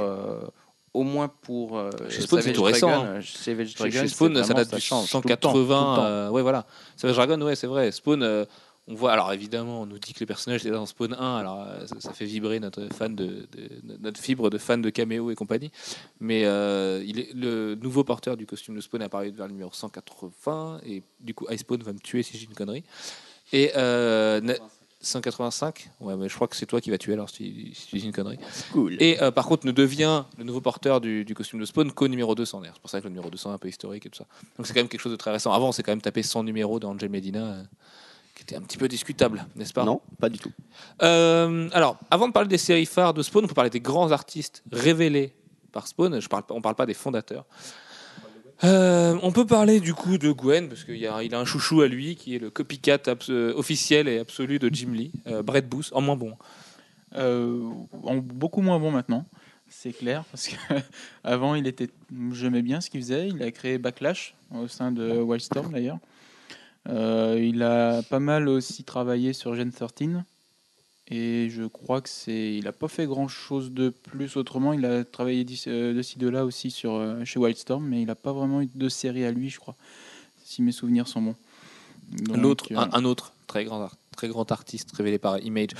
Au moins pour euh, Chez Spawn, c'est tout récent, hein. euh, Chez, Dragon, chez c'est Spawn, ça date temps, 180. tout le temps. euh, ouais, voilà. Savage Dragon, ouais, c'est vrai. Spawn, euh, on voit. Alors évidemment, on nous dit que les personnages étaient dans Spawn 1. Alors ça, ça fait vibrer notre fan de, de- notre fibre de fan de caméo et compagnie. Mais euh, il est le nouveau porteur du costume de Spawn est apparu vers le numéro 180 et du coup, Spawn va me tuer si j'ai une connerie. Et euh, 185 Ouais, mais je crois que c'est toi qui vas tuer alors si, si tu dis une connerie. Cool. Et euh, par contre, ne devient le nouveau porteur du, du costume de Spawn qu'au numéro 200. d'ailleurs. C'est pour ça que le numéro 200 est un peu historique et tout ça. Donc c'est quand même quelque chose de très récent. Avant, on s'est quand même tapé 100 numéros d'Angel Medina, euh, qui était un petit peu discutable, n'est-ce pas? Non, pas du tout. Euh, Alors, avant de parler des séries phares de Spawn, on peut parler des grands artistes révélés par Spawn. Je parle, pas- on parle pas des fondateurs. Euh, on peut parler du coup de Gwen, parce qu'il a, a un chouchou à lui qui est le copycat euh, officiel et absolu de Jim Lee, euh, Brett Booth, en moins bon. En beaucoup moins bon maintenant, c'est clair, parce que avant il était, j'aimais bien ce qu'il faisait. Il a créé Backlash au sein de Wildstorm d'ailleurs. Il a pas mal aussi travaillé sur Gen 13 et je crois que c'est, il a pas fait grand chose de plus autrement. Il a travaillé euh, de ci de là aussi sur euh, chez Wildstorm, mais il a pas vraiment eu de série à lui, je crois, si mes souvenirs sont bons. L'autre, euh, un, un autre très grand, très grand artiste révélé par Image.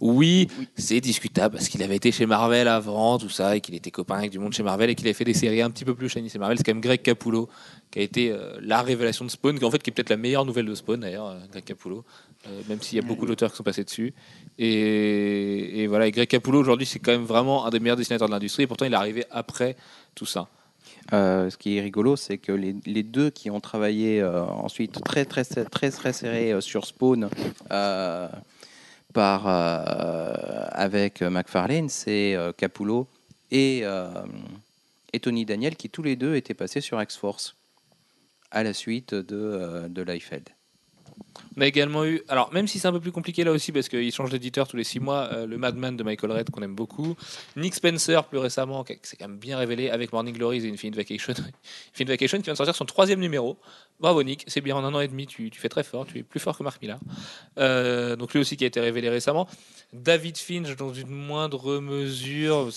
Oui, c'est discutable parce qu'il avait été chez Marvel avant, tout ça, et qu'il était copain avec du monde chez Marvel et qu'il avait fait des séries un petit peu plus shiny chez Marvel. C'est quand même Greg Capullo qui a été euh, la révélation de Spawn, qui en fait qui est peut-être la meilleure nouvelle de Spawn d'ailleurs, euh, Greg Capullo, euh, même s'il y a beaucoup d'auteurs qui sont passés dessus. Et, et voilà, et Greg Capullo aujourd'hui c'est quand même vraiment un des meilleurs dessinateurs de l'industrie et pourtant il est arrivé après tout ça. Euh, ce qui est rigolo, c'est que les, les deux qui ont travaillé euh, ensuite très très très très, très serré euh, sur Spawn euh, avec McFarlane, c'est euh, Capullo et, euh, et Tony Daniel qui tous les deux étaient passés sur X-Force à la suite de, de. On a également eu, alors même si c'est un peu plus compliqué là aussi parce qu'il change d'éditeur tous les six mois, euh, le Madman de Michael Red qu'on aime beaucoup, Nick Spencer plus récemment, qui s'est quand même bien révélé avec Morning Glories et Infinite Vacation, Infinite Vacation qui vient de sortir son troisième numéro. Bravo Nick, c'est bien en un an et demi, tu, fais très fort, tu es plus fort que Marc Millar. Euh, donc lui aussi qui a été révélé récemment. David Finch dans une moindre mesure.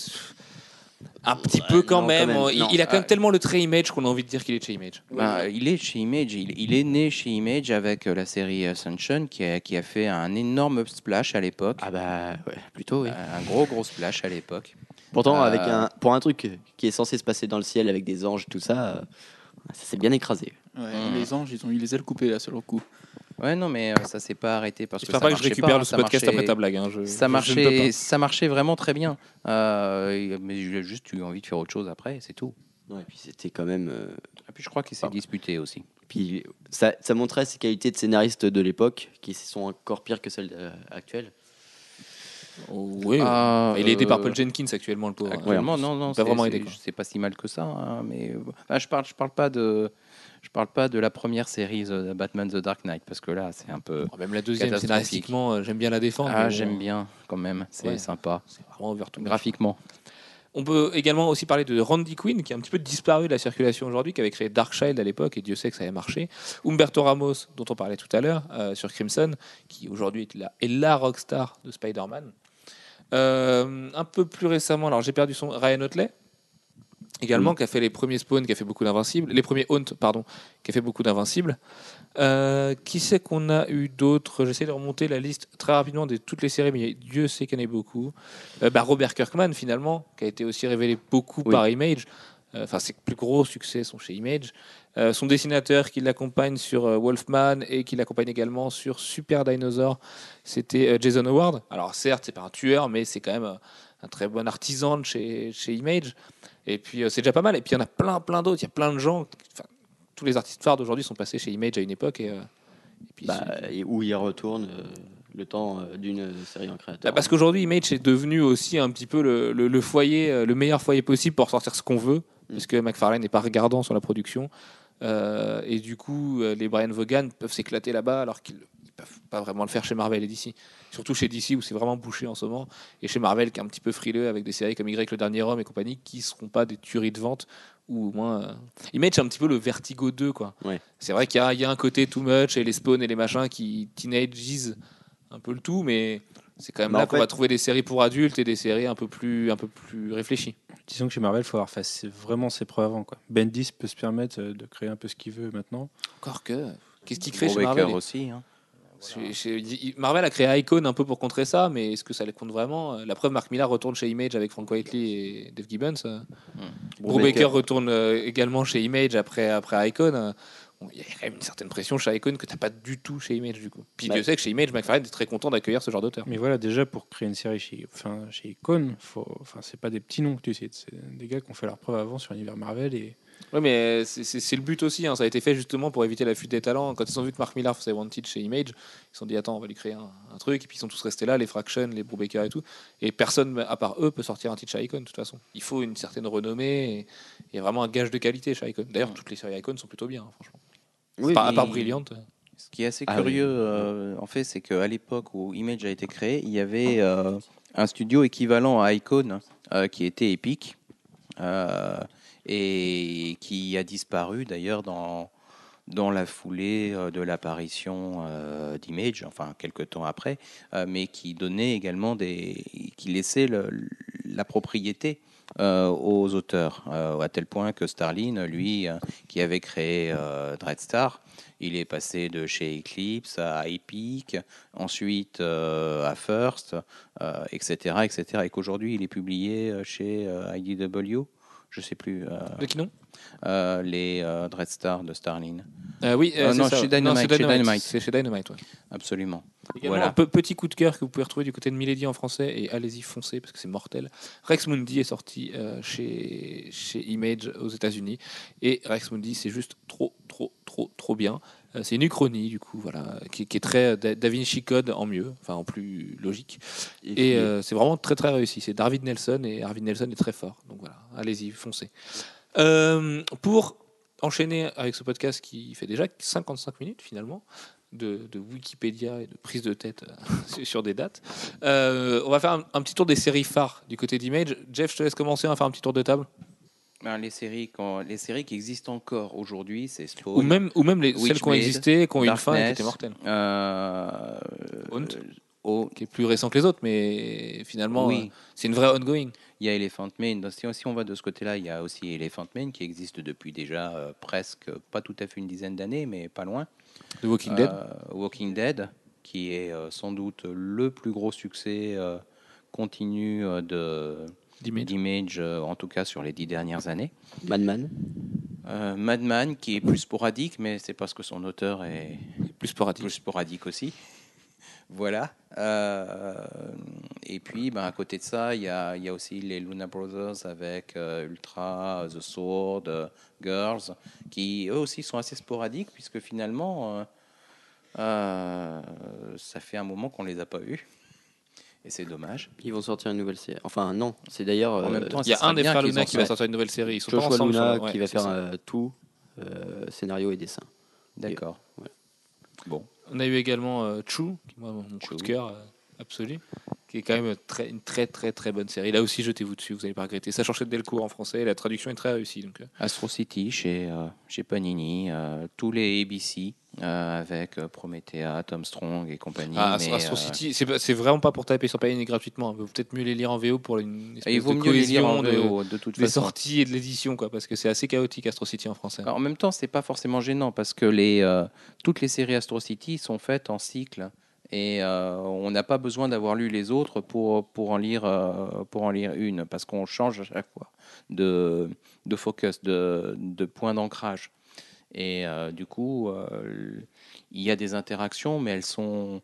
Un petit Ouais, peu quand non, même. quand même, Il, non. il a quand même Ah. tellement le trait Image qu'on a envie de dire qu'il est chez Image. Bah, il est chez Image, il, il est né chez Image avec euh, la série euh, Sunshine qui a, qui a fait un énorme splash à l'époque. Ah bah ouais, plutôt oui. Un gros gros splash à l'époque. Pourtant, Euh, avec un, pour un truc qui est censé se passer dans le ciel avec des anges, tout ça, euh, ça s'est bien écrasé. Ouais, Mm. Les anges, ils ont eu les ailes coupées là sur le coup. Ouais, non, mais euh, ça s'est pas arrêté parce que ça pas que je marchait récupère pas, le ça podcast marchait- après ta blague. hein, je- Ça je marchait, pas. ça marchait vraiment très bien. Euh, mais j'ai juste eu envie de faire autre chose après, c'est tout. Ouais, et puis c'était quand même. euh, Et puis je crois qu'il s'est disputé aussi. puis ça, ça montrait ses qualités de scénariste de l'époque, qui sont encore pires que celles euh, actuelles. Oh, oui. Ah, il est aidé par Paul Jenkins actuellement, le pauvre. Actuellement, non, non, Pas c'est- vraiment c'est- aidé, quoi. Pas si mal que ça, hein, mais euh, ah, je parle, je parle pas de, je parle pas de la première série The Batman The Dark Knight parce que là, c'est un peu. Oh, Même la deuxième, scénaristiquement, euh, j'aime bien la défendre. Ah, j'aime bien quand même, c'est Ouais. sympa. C'est vraiment over to much. Graphiquement. On peut également aussi parler de Randy Quinn, qui est un petit peu disparu de la circulation aujourd'hui, qui avait créé Darkchild à l'époque, et Dieu sait que ça avait marché. Humberto Ramos, dont on parlait tout à l'heure, euh, sur Crimson, qui aujourd'hui est la, est la rockstar de Spider-Man. Euh, un peu plus récemment, alors j'ai perdu son Ryan Otley, également, qui a fait les premiers Spawn, qui a fait beaucoup d'Invincibles, les premiers Haunt, pardon, qui a fait beaucoup d'Invincibles. Euh, qui c'est qu'on a eu d'autres? J'essaie de remonter la liste très rapidement de toutes les séries, mais Dieu sait qu'il y en a beaucoup. Euh, bah, Robert Kirkman, finalement, qui a été aussi révélé beaucoup Oui. par Image. Euh, Enfin, ses plus gros succès sont chez Image. Son dessinateur qui l'accompagne sur Wolfman et qui l'accompagne également sur Super Dinosaur, c'était Jason Howard. Alors, certes, c'est pas un tueur, mais c'est quand même un très bon artisan de chez, chez Image. Et puis, euh, c'est déjà pas mal. Et puis, il y en a plein, plein d'autres. Il y a plein de gens. tous les artistes phares d'aujourd'hui sont passés chez Image à une époque. Et, euh, et puis, Bah, et où il retourne euh, le temps d'une série en créateur. bah, parce qu'aujourd'hui, Image est devenu aussi un petit peu le, le- le foyer, le meilleur foyer possible pour sortir ce qu'on veut, Mm. parce que McFarlane n'est pas regardant sur la production. Euh, et du coup, les Brian Vaughan peuvent s'éclater là-bas alors qu'ils peuvent pas vraiment le faire chez Marvel et DC. Surtout chez DC où c'est vraiment bouché en ce moment. Et chez Marvel qui est un petit peu frileux avec des séries comme Y le dernier homme et compagnie qui ne seront pas des tueries de vente. Ou au moins. euh, Image c'est un petit peu le Vertigo 2. quoi. Ouais. C'est vrai qu'il y, a- il y a un côté too much et les spawns et les machins qui teenageisent un peu le tout, mais c'est quand même Bah, là qu'on fait- va trouver des séries pour adultes et des séries un peu plus, un peu plus réfléchies. Disons que chez Marvel, il faut avoir fait vraiment ses preuves avant. Quoi. Bendis peut se permettre euh, de créer un peu ce qu'il veut maintenant. Encore que. Qu'est-ce qu'il crée chez Brubaker Marvel? aussi. hein. Marvel a créé Icon un peu pour contrer ça, mais est-ce que ça les compte vraiment? La preuve, Mark Millar retourne chez Image avec Frank Whiteley et Dave Gibbons. euh. Brubaker retourne euh, également chez Image après, après Icon. Il y a quand même une certaine pression chez Icon que tu n'as pas du tout chez Image du coup. Puis Bah. je sais que chez Image, McFarlane est très content d'accueillir ce genre d'auteur. Mais voilà, déjà pour créer une série chez, enfin, chez Icon, faut, enfin, c'est pas des petits noms que tu cites, c'est des gars qui ont fait leur preuve avant sur l'univers Marvel et Oui, mais c'est- le but aussi. hein. Ça a été fait justement pour éviter la fuite des talents. Quand ils ont vu que Mark Millar faisait Wanted chez Image, ils se sont dit Attends, on va lui créer un, un truc. Et puis ils sont tous restés là, les Fraction, les Brubaker et tout. Et personne, à part eux, peut sortir un titre chez Icon de toute façon. Il faut une certaine renommée. Et il y a vraiment un gage de qualité chez Icon. D'ailleurs, toutes les séries Icon sont plutôt bien, hein, franchement. Oui, à part Brilliante. Ce qui est assez Ah curieux, oui. euh, en fait, c'est qu'à l'époque où Image a été créé, il y avait euh, un studio équivalent à Icon euh, qui était Epic euh, et qui a disparu d'ailleurs dans, dans la foulée euh, de l'apparition euh, d'Image, enfin quelques temps après, euh, mais qui donnait également des, qui laissait la propriété aux auteurs, à tel point que Starlin, lui, qui avait créé Dreadstar, il est passé de chez Eclipse à Epic, ensuite à First, etc., etc. Et qu'aujourd'hui, il est publié chez IDW, je sais plus, euh, De qui non euh, les euh, Dreadstar de Starlin. Euh, Oui, Euh, c'est non, ça. chez Dynamite, c'est chez Dynamite. C'est chez Dynamite, ouais. Absolument. Également, Voilà. un petit coup de cœur que vous pouvez retrouver du côté de Milady en français et allez-y foncez parce que c'est mortel. Rex Mundi est sorti euh, chez, chez Image aux États-Unis et Rex Mundi c'est juste trop trop trop trop bien. Euh, c'est une uchronie du coup voilà qui, qui est très Da Da Vinci Code en mieux, enfin en plus logique et euh, c'est vraiment très très réussi. C'est David Nelson et David Nelson est très fort donc voilà allez-y foncez. Euh, pour enchaîner avec ce podcast qui fait déjà 55 minutes finalement. De, de Wikipédia et de prise de tête euh, sur des dates. Euh, on va faire un, un petit tour des séries phares du côté d'Image. Jeff, je te laisse commencer, on va faire un petit tour de table. Ben, les, séries, quand, les séries qui existent encore aujourd'hui, c'est Spawn. Ou même, ou même les, celles qui ont existé, qui ont eu une fin et qui étaient mortelles. euh, oh, Qui est plus récent que les autres, mais finalement, oui. c'est une vraie ongoing. Il y a Elephant Man. Donc, Si, si on va de ce côté-là, il y a aussi Elephant Man qui existe depuis déjà euh, presque, pas tout à fait une dizaine d'années, mais pas loin. The Walking Dead. Euh, Walking Dead, qui est euh, sans doute le plus gros succès euh, continu de d'Image. euh, en tout cas sur les dix dernières années. Madman. Euh, Madman, qui est plus sporadique, mais c'est parce que son auteur est Plus sporadique. plus sporadique aussi. Voilà. Euh, et puis, ben, à côté de ça, il y a, il y a aussi les Luna Brothers avec euh, Ultra, The Sword, euh, Girls, qui eux aussi sont assez sporadiques, puisque finalement, euh, euh, ça fait un moment qu'on les a pas vus. Et c'est dommage. Ils vont sortir une nouvelle série. Enfin, non, c'est d'ailleurs En euh, même temps, Il y a un des frères Luna qui va sortir une nouvelle série. Ils sont Joshua ensemble. Luna sur- ouais, qui va faire euh, tout, euh, scénario et dessin. D'accord. Ouais. Bon. On a eu également euh, True, qui moi mon coup True. de cœur euh, absolu, qui est quand même très, une très très très bonne série. Là aussi, jetez-vous dessus, vous n'allez pas regretter. Ça de Delcourt en français, la traduction est très réussie. Donc, euh, Astro City chez, euh, chez Panini, euh, tous les ABC euh, avec Promethea, Tom Strong et compagnie. ah, mais, Astro City, c'est vraiment pas pour taper sur Panini gratuitement. Il vaut peut-être mieux les lire en VO pour une espèce et il vaut de mieux les lire en cohésion de- VO de toute des façon. sorties et de l'édition, quoi, parce que c'est assez chaotique Astro City en français. Alors, en même temps, c'est pas forcément gênant parce que les, toutes les séries Astro City sont faites en cycle et euh, on n'a pas besoin d'avoir lu les autres pour, pour, en lire, euh, pour en lire une parce qu'on change à chaque fois de, de focus, de, de point d'ancrage. Et euh, du coup, euh, il y a des interactions, mais elles sont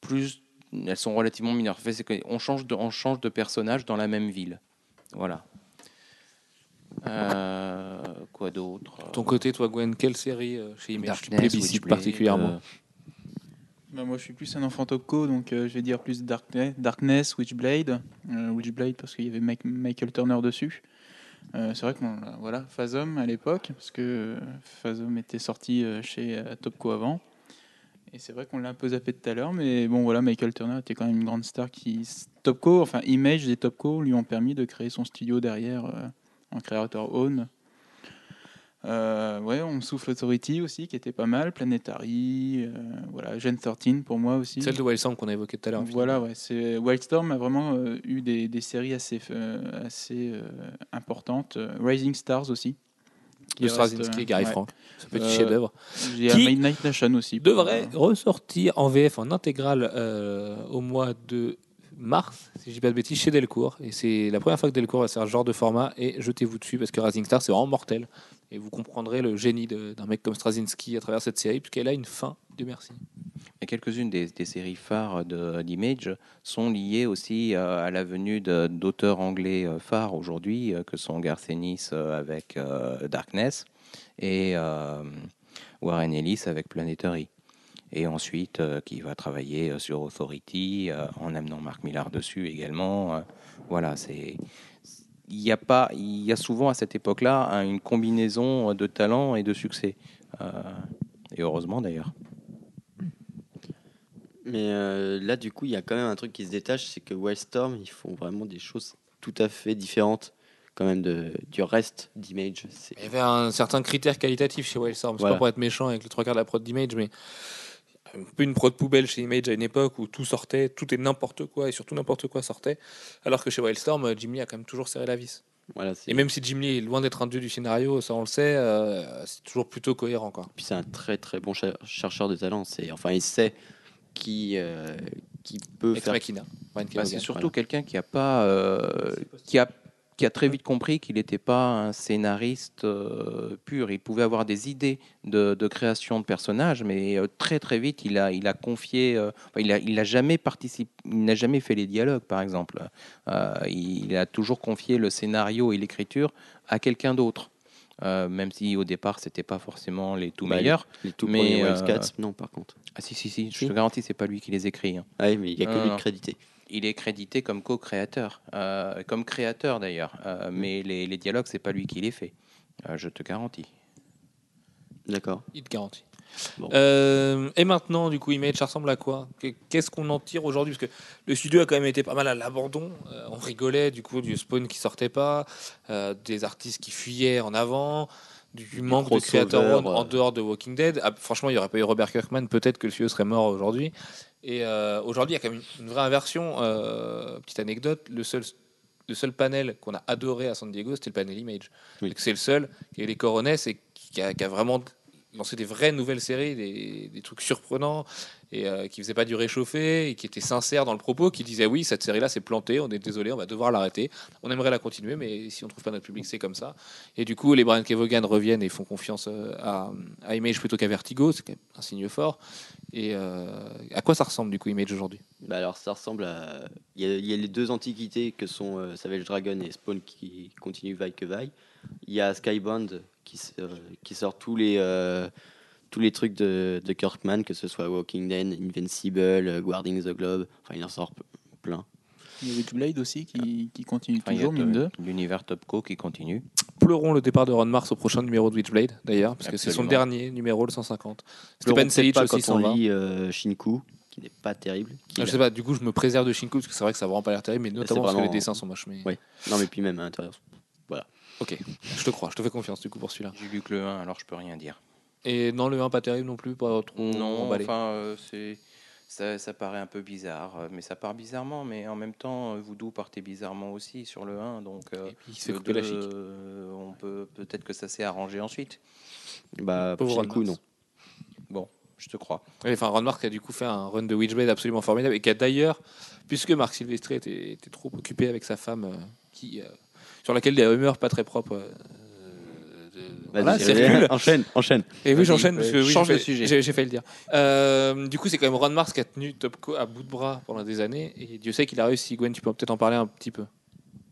plus, elles sont relativement mineures. En fait, c'est que on change de, on change de personnage dans la même ville. Voilà. Euh, quoi d'autre? De ton côté, toi, Gwen, quelle série euh, chez Image tu Darkness, plébiscites particulièrement? euh, Bah, moi, je suis plus un enfant Topco, donc euh, je vais dire plus Darkness, Witchblade. Euh, Witchblade parce qu'il y avait Michael Turner dessus. Euh, c'est vrai que bon, là, voilà, Phasm à l'époque, parce que Phasm était sorti chez Topco avant. Et c'est vrai qu'on l'a un peu zappé tout à l'heure, mais bon voilà, Michael Turner était quand même une grande star qui Topco, enfin Image et Topco lui ont permis de créer son studio derrière en créateur own. Euh, ouais, on souffle Authority aussi, qui était pas mal, Planetary, euh, voilà, Gen 13 pour moi aussi. Celle de Wildstorm qu'on a évoquée tout à l'heure. Voilà, ouais, c'est Wildstorm a vraiment euh, eu des, des séries assez euh, assez importantes. Rising Stars aussi. qui de Straczynski et Gary ouais. Frank. Ce petit chef-d'œuvre. Il y a Midnight Nation aussi. devrait ressortir en VF en intégrale au mois de mars, si je dis pas de bêtises, chez Delcourt. Et c'est la première fois que Delcourt va faire ce genre de format. Et jetez-vous dessus parce que Rising Star, c'est vraiment mortel. Et vous comprendrez le génie de- d'un mec comme Straczynski à travers cette série, puisqu'elle a une fin. Dieu merci. Et quelques-unes des, séries phares de- d'Image sont liées aussi euh, à la venue de- d'auteurs anglais euh, phares aujourd'hui, euh, que sont Garth Ennis avec Darkness et Warren Ellis avec Planetary. Et ensuite, qui va travailler sur Authority en amenant Mark Millar dessus également. voilà, c'est. Il y a pas, il y a souvent à cette époque-là un- une combinaison de talent et de succès. Euh, et heureusement d'ailleurs. Mais euh, là, du coup, il y a quand même un truc qui se détache, c'est que Wildstorm, ils font vraiment des choses tout à fait différentes quand même de, du reste d'Image. C'est- Il y avait un certain critère qualitatif chez Wildstorm. C'est Voilà. pas pour être méchant avec le trois quarts de la prod d'Image, mais un peu une prod poubelle chez Image à une époque où tout sortait, tout et n'importe quoi, et surtout n'importe quoi sortait. Alors que chez Wildstorm, euh, Jim Lee a quand même toujours serré la vis. Voilà, Et même si Jim Lee est loin d'être un dieu du scénario, ça on le sait, euh, c'est toujours plutôt cohérent. Quoi. Puis c'est un très très bon cher- chercheur de talent. C'est enfin, il sait qui euh, qui peut Ex faire. Machina. Bah, c'est surtout voilà. quelqu'un qui a pas, euh, qui a qui a très vite compris qu'il n'était pas un scénariste euh, pur. Il pouvait avoir des idées de, de création de personnages, mais euh, très très vite, il a, il a confié. euh, il a, il a jamais participé, il n'a jamais fait les dialogues, par exemple. Il a toujours confié le scénario et l'écriture à quelqu'un d'autre. Euh, même si au départ c'était pas forcément les tout Bah, meilleurs. Les tout Mais, premiers euh, non, par contre. Ah si si si, je Si. te garantis c'est pas lui qui les écrit. hein. Ah oui, mais il y a que lui de crédité. Il est crédité comme co-créateur, euh, comme créateur d'ailleurs, Euh, mais les, les dialogues, c'est pas lui qui les fait, Euh, je te garantis. D'accord. Il te garantit. Bon. Euh, et maintenant, du coup, Image, ça ressemble à quoi? Que- Qu'est-ce qu'on en tire aujourd'hui? Parce que le studio a quand même été pas mal à l'abandon. Euh, on rigolait du coup du spawn qui sortait pas, euh, des artistes qui fuyaient en avant, du manque de créateurs en dehors de Walking Dead. Ah, franchement, il n'y aurait pas eu Robert Kirkman, peut-être que le studio serait mort aujourd'hui. Et euh, aujourd'hui, il y a quand même une, vraie inversion. Euh, petite anecdote, le seul le seul panel qu'on a adoré à San Diego, c'était le panel Image. Oui. C'est le seul qui a les coronets et qui a, qui a vraiment lancé des vraies nouvelles séries, des, trucs surprenants et euh, qui faisaient pas du réchauffé et qui étaient sincères dans le propos, qui disaient oui cette série-là c'est planté, on est désolé, on va devoir l'arrêter. On aimerait la continuer, mais si on trouve pas notre public, c'est comme ça. Et du coup, les Brian Kevogan reviennent et font confiance euh, à, à Image plutôt qu'à Vertigo, c'est quand même un signe fort. Et euh, à quoi ça ressemble du coup Image aujourd'hui? Bah alors ça ressemble à. Il y, a, il y a les deux antiquités que sont euh, Savage Dragon et Spawn qui continuent vaille que vaille. Il y a Skybound qui, euh, qui sort tous les, euh, tous les trucs de, de Kirkman, que ce soit Walking Dead, Invincible, euh, Guarding the Globe. Enfin, il en sort plein. Il y a Witchblade aussi qui, qui continue Enfin, toujours, mine de. l'univers Topco qui continue. Pleurons le départ de Ron Mars au prochain numéro de Witchblade, d'ailleurs, parce que c'est son dernier numéro, le 150. Stéphane Pleurons peut-être Selic aussi quand s'en va. lit euh, Shinku, qui n'est pas terrible. qui Ah, je a- sais pas, du coup, je me préserve de Shinku, parce que c'est vrai que ça n'a vraiment pas l'air terrible, mais notamment parce que les dessins sont moches. Mais... Ouais. Non, mais puis même à l'intérieur. Ok, je te crois, je te fais confiance du coup pour celui-là. J'ai lu que le 1, alors je peux rien dire. Et dans le 1, pas terrible non plus, pas trop Non, emballé. enfin, euh, c'est. Ça, ça paraît un peu bizarre, euh, mais ça part bizarrement, mais en même temps, euh, Voodoo partait bizarrement aussi sur le 1, donc euh, Et puis il se fait le couper la 2, chic. euh, on peut peut-être que ça s'est arrangé ensuite. Bah, Pauvre Ron Shinku, Mars. non. Bon, je te crois. Ouais, Enfin, Ron Mark a du coup fait un run de Witchblade absolument formidable et qui a d'ailleurs, puisque Marc Silvestri était, était trop occupé avec sa femme, euh, qui, euh, sur laquelle des rumeurs pas très propres. euh, voilà, euh, circulent. enchaîne, enchaîne. Et oui, j'enchaîne parce que oui, change fait- sujet. J'ai failli le dire. Euh, du coup, c'est quand même Ron Mars qui a tenu Topco à bout de bras pendant des années et Dieu sait qu'il a réussi. Gwen, tu peux peut-être en parler un petit peu.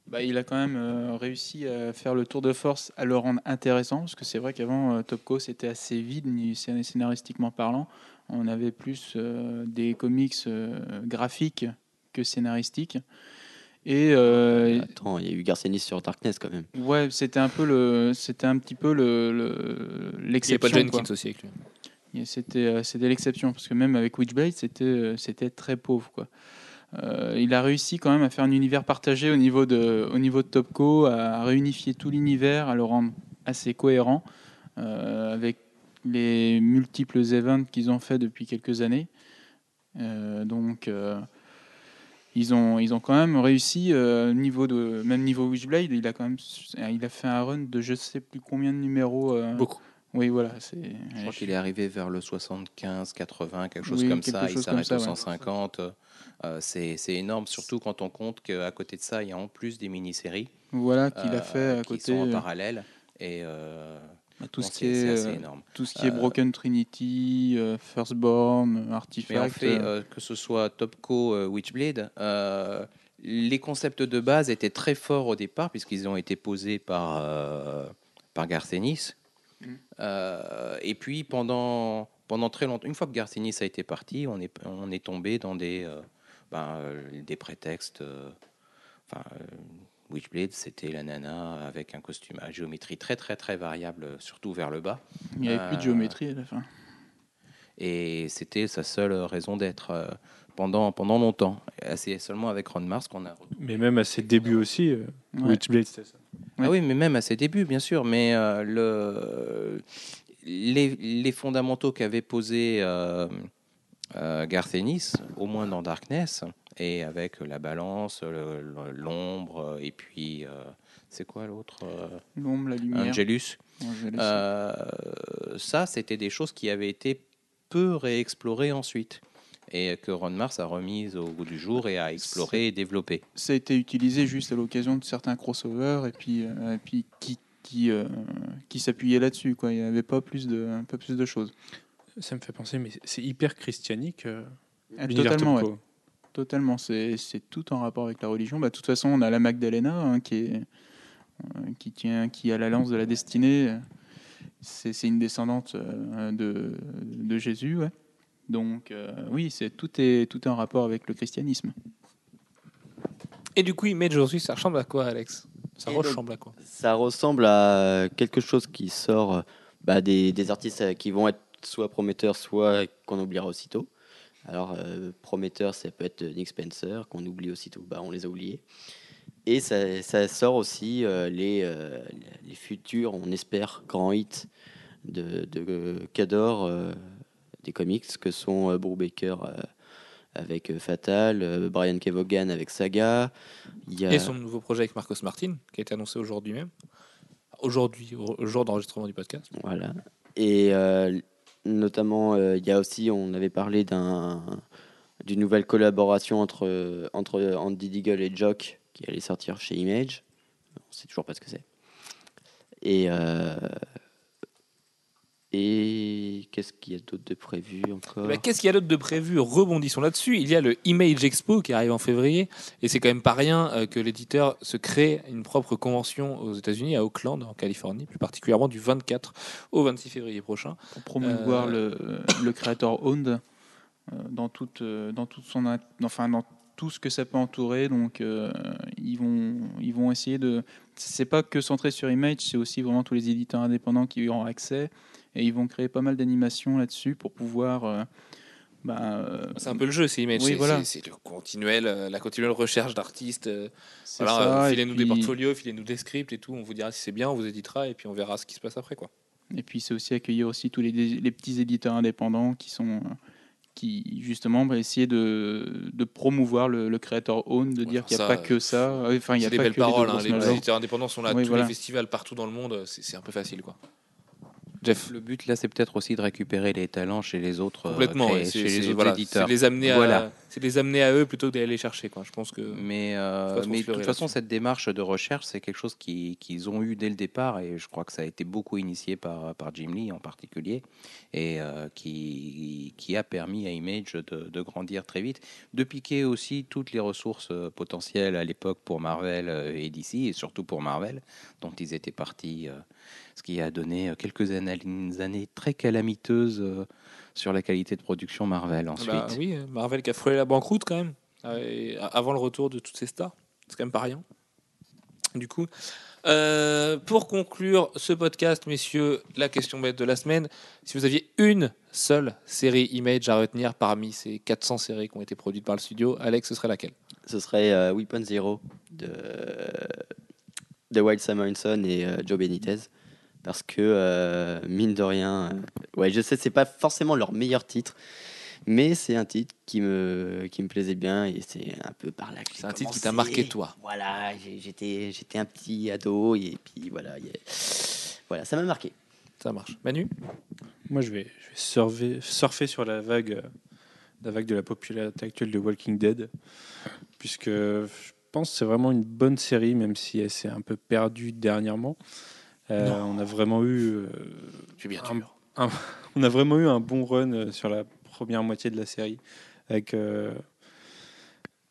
Bah, il a quand même euh, réussi à faire le tour de force, à le rendre intéressant, parce que c'est vrai qu'avant, euh, Topco, c'était assez vide, scénaristiquement parlant. On avait plus euh, des comics euh, graphiques que scénaristiques. Et euh, Attends, il y a eu Garcenis sur Darkness quand même. ouais, c'était un peu le, c'était un petit peu le, le- Il y a l'exception. Quoi. Jenkins aussi avec lui. Et C'était euh, c'était l'exception parce que même avec Witchblade, c'était euh, c'était très pauvre quoi. Euh, il a réussi quand même à faire un univers partagé au niveau de au niveau de Topco, à réunifier tout l'univers, à le rendre assez cohérent euh, avec les multiples events qu'ils ont fait depuis quelques années. Euh, donc euh, ils ont ils ont quand même réussi euh, niveau de même niveau Witchblade, il a quand même il a fait un run de je sais plus combien de numéros. euh, Beaucoup. Oui voilà, c'est. Je crois qu'il est arrivé vers le 75, 80, quelque chose Oui, comme quelque ça. chose il s'arrête au ouais. 150. euh, c'est c'est énorme, surtout quand on compte qu'à côté de ça, il y a en plus des mini-séries Voilà qu'il euh, a fait à qui côté sont en euh, parallèle. Et euh, tout bon, ce qui est euh, énorme. tout ce qui est Broken Trinity, euh, Firstborn, Mais en Artifact. fait, que ce soit Topco, Witchblade, les concepts de base étaient très forts au départ, puisqu'ils ont été posés par, euh, par Garcenis. Mm. Euh, et puis, pendant, pendant très longtemps, une fois que Garcenis a été parti, on est, on est tombé dans des, euh, ben, des prétextes. Enfin, Witchblade, c'était la nana avec un costume à géométrie très, très, très variable, surtout vers le bas. il n'y avait plus de euh, géométrie à la fin. Et c'était sa seule raison d'être euh, pendant, pendant longtemps. C'est seulement avec Ron Mars qu'on a. Mais même à ses débuts aussi, euh, Ouais. Witchblade, c'était ça. Ouais. Ah oui, mais même à ses débuts, bien sûr. Mais euh, le, les, les fondamentaux qu'avait posés euh, Garth Ennis, au moins dans Darkness, et avec la balance, l'ombre, et puis. euh, c'est quoi l'autre euh, L'ombre, la lumière. Angelus. Angelus. Euh, ça, c'était des choses qui avaient été peu réexplorées ensuite et que Ron Mars a remise au goût du jour et a exploré et développé. Ça a été utilisé juste à l'occasion de certains crossovers et puis, et puis qui, qui, euh, qui s'appuyait là-dessus. quoi. Il n'y avait pas plus, de, pas plus de choses. Ça me fait penser, mais c'est hyper christianique. euh, Ah, totalement, ouais. Totalement, c'est tout en rapport avec la religion. Bah, de toute façon, on a la Magdalena hein, qui, est, euh, qui, tient, qui a la lance de la destinée. C'est une descendante euh, de, de Jésus. Ouais. Donc, euh, oui, c'est tout, est, tout est en rapport avec le christianisme. Et du coup, Image aujourd'hui, ça ressemble à quoi, Alex? Ça Et donc- ressemble à quoi? Ça ressemble à quelque chose qui sort bah, des, des artistes qui vont être soit prometteurs, soit qu'on oubliera aussitôt. Alors, euh, prometteur, ça peut être Nick Spencer, qu'on oublie aussitôt. Bah, on les a oubliés. Et ça, ça sort aussi euh, les, euh, les futurs, on espère, grands hits de, de Cador, euh, des comics, que sont euh, Brubaker euh, avec euh, Fatal, euh, Brian Kevogan avec Saga. Il y a... Et son nouveau projet avec Marcos Martin, qui a été annoncé aujourd'hui même. Aujourd'hui, au jour d'enregistrement du podcast. Voilà. Et euh, notamment, euh, il y a aussi, on avait parlé d'un d'une nouvelle collaboration entre, entre Andy Deagle et Jock qui allait sortir chez Image. On sait toujours pas ce que c'est. Et, euh, et qu'est-ce qu'il y a d'autre de prévu encore Eh ben, Qu'est-ce qu'il y a d'autre de prévu? Rebondissons là-dessus. Il y a le Image Expo qui arrive en février. Et c'est quand même pas rien euh, que l'éditeur se crée une propre convention aux États-Unis, à Oakland, en Californie, plus particulièrement du 24 au 26 février prochain. pour promouvoir Euh, le, le creator owned euh, dans toute euh, dans toute son in- enfin dans tout ce que ça peut entourer donc euh, ils vont ils vont essayer de c'est pas que centré sur Image c'est aussi vraiment tous les éditeurs indépendants qui y auront accès et ils vont créer pas mal d'animations là-dessus pour pouvoir euh, bah, euh, C'est un peu le jeu, c'est Image. Oui, c'est, voilà. c'est- c'est le continuel, euh, la continuelle recherche d'artistes. euh, voilà, filez-nous des portfolios, filez-nous des scripts et tout. On vous dira si c'est bien, on vous éditera et puis on verra ce qui se passe après. Quoi. Et puis c'est aussi accueillir aussi tous les, les petits éditeurs indépendants qui sont qui justement va essayer de, de promouvoir le, le creator own, de Ouais, dire qu'il n'y a ça, pas que ça. Enfin, il y a des pas belles que les deux paroles. hein, les éditeurs indépendants sont là Oui, tous voilà. les festivals partout dans le monde. C'est, c'est un peu facile. quoi. Jeff Le but là, c'est peut-être aussi de récupérer les talents chez les autres, euh, Complètement. chez, chez les autres voilà, éditeurs. c'est les amener à, C'est les amener à eux plutôt que d'aller les chercher. Quoi. Je pense que. Mais, euh, mais de toute façon, cette démarche de recherche, c'est quelque chose qui- qu'ils ont eu dès le départ et je crois que ça a été beaucoup initié par, par Jim Lee en particulier et euh, qui, qui a permis à Image de, de grandir très vite, de piquer aussi toutes les ressources euh, potentielles à l'époque pour Marvel et DC et surtout pour Marvel, dont ils étaient partis, ce qui a donné quelques années, années très calamiteuses sur la qualité de production Marvel ensuite. Bah oui, Marvel qui a frôlé la banqueroute quand même, euh, avant le retour de toutes ces stars. C'est quand même pas rien. Du coup, euh, pour conclure ce podcast, messieurs, la question bête de la semaine, si vous aviez une seule série Image à retenir parmi ces 400 séries qui ont été produites par le studio, Alex, ce serait laquelle? Ce serait euh, Weapon Zero de, de Wild Samuelson et euh, Joe Benitez. Parce que, euh, mine de rien, euh, ouais, je sais, c'est pas forcément leur meilleur titre, mais c'est un titre qui me, qui me plaisait bien et c'est un peu par là que C'est un titre qui t'a marqué, toi. Voilà, j'étais, j'étais un petit ado et puis voilà, y a- voilà ça m'a marqué. Ça marche. Manu? Moi, je vais, je vais surfer, surfer sur la vague, euh, la vague de la popularité actuelle de Walking Dead, puisque je pense que c'est vraiment une bonne série, même si elle s'est un peu perdue dernièrement. Euh, on a vraiment eu, euh, Tu es bien Un- dur. on a vraiment eu un bon run euh, sur la première moitié de la série, avec euh,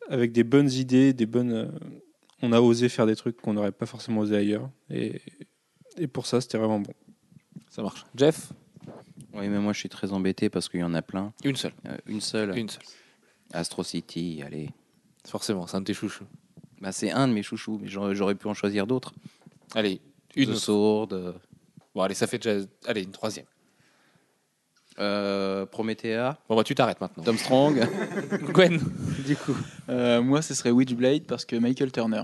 avec des bonnes idées, des bonnes. euh, on a osé faire des trucs qu'on n'aurait pas forcément osé ailleurs, et, et pour ça, c'était vraiment bon. Ça marche. Jeff? Oui, mais moi je suis très embêté parce qu'il y en a plein. Une seule. Euh, une seule, Une seule. Astro City, allez. Forcément, c'est un de tes chouchous. Bah, c'est un de mes chouchous, mais j'aurais pu en choisir d'autres. Allez, une euh, Bon, allez, ça fait déjà. Allez, une troisième. euh, Promethea, Bon, bah, tu t'arrêtes maintenant. Tom Strong. Gwen, du coup. Euh, moi, ce serait Witchblade parce que Michael Turner.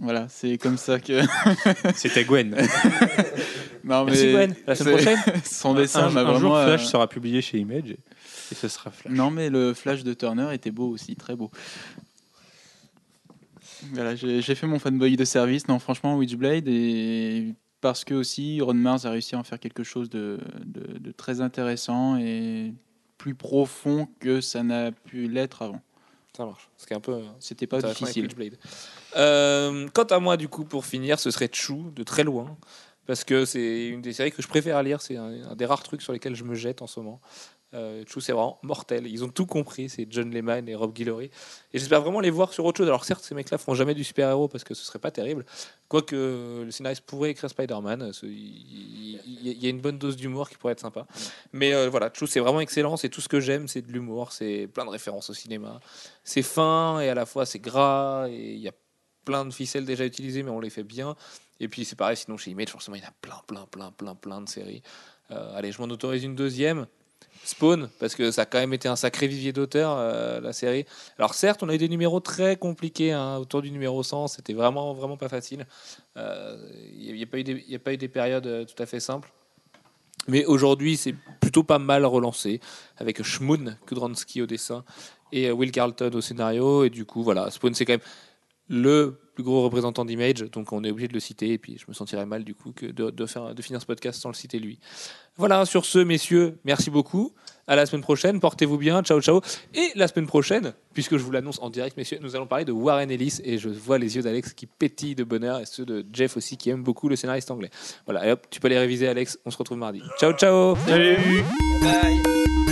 Voilà, c'est comme ça que. C'était Gwen. non, Merci, Gwen. La semaine c'est- Son dessin un, m'a un jour. Flash euh, sera publié chez Image et ce sera Flash. Non, mais le flash de Turner était beau aussi, très beau. Voilà, j'ai fait mon fanboy de service. Non, franchement, Witchblade, et parce que aussi Ron Mars a réussi à en faire quelque chose de, de- de très intéressant et plus profond que ça n'a pu l'être avant. Ça marche. Ce qui est un peu. euh, C'était pas difficile. Euh, quant à moi, du coup, pour finir, ce serait Chou, de très loin. Parce que c'est une des séries que je préfère lire. C'est un, un des rares trucs sur lesquels je me jette en ce moment. Euh, Chou, c'est vraiment mortel. Ils ont tout compris. C'est John Lehman et Rob Guillory. Et j'espère vraiment les voir sur autre chose. Alors, certes, ces mecs-là feront jamais du super-héros parce que ce serait pas terrible. Quoique le scénariste pourrait écrire Spider-Man. Il y a une bonne dose d'humour qui pourrait être sympa. Mais euh, voilà, Chou, c'est vraiment excellent. C'est tout ce que j'aime. C'est de l'humour. C'est plein de références au cinéma. C'est fin et à la fois c'est gras. Et il y a plein de ficelles déjà utilisées, mais on les fait bien. Et puis c'est pareil, sinon chez Image, forcément, il y a plein, plein, plein, plein, plein de séries. Euh, allez, je m'en autorise une deuxième. Spawn, parce que ça a quand même été un sacré vivier d'auteurs, euh, la série. Alors certes, on a eu des numéros très compliqués, hein, autour du numéro 100, c'était vraiment, vraiment pas facile. Euh, Il n'y a, pas eu des- périodes euh, tout à fait simples. Mais aujourd'hui, c'est plutôt pas mal relancé, avec Shmoon Kudransky au dessin et euh, Will Carlton au scénario. Et du coup, voilà, Spawn, c'est quand même le plus gros représentant d'Image, donc on est obligé de le citer. Et puis, je me sentirais mal du coup que de, de faire, de finir ce podcast sans le citer lui. Voilà, sur ce, messieurs, merci beaucoup. À la semaine prochaine, portez-vous bien, ciao ciao. Et la semaine prochaine, puisque je vous l'annonce en direct, messieurs, nous allons parler de Warren Ellis et je vois les yeux d'Alex qui pétillent de bonheur et ceux de Jeff aussi qui aime beaucoup le scénariste anglais. Voilà, et hop, tu peux les réviser, Alex. On se retrouve mardi. Ciao ciao. Salut Bye.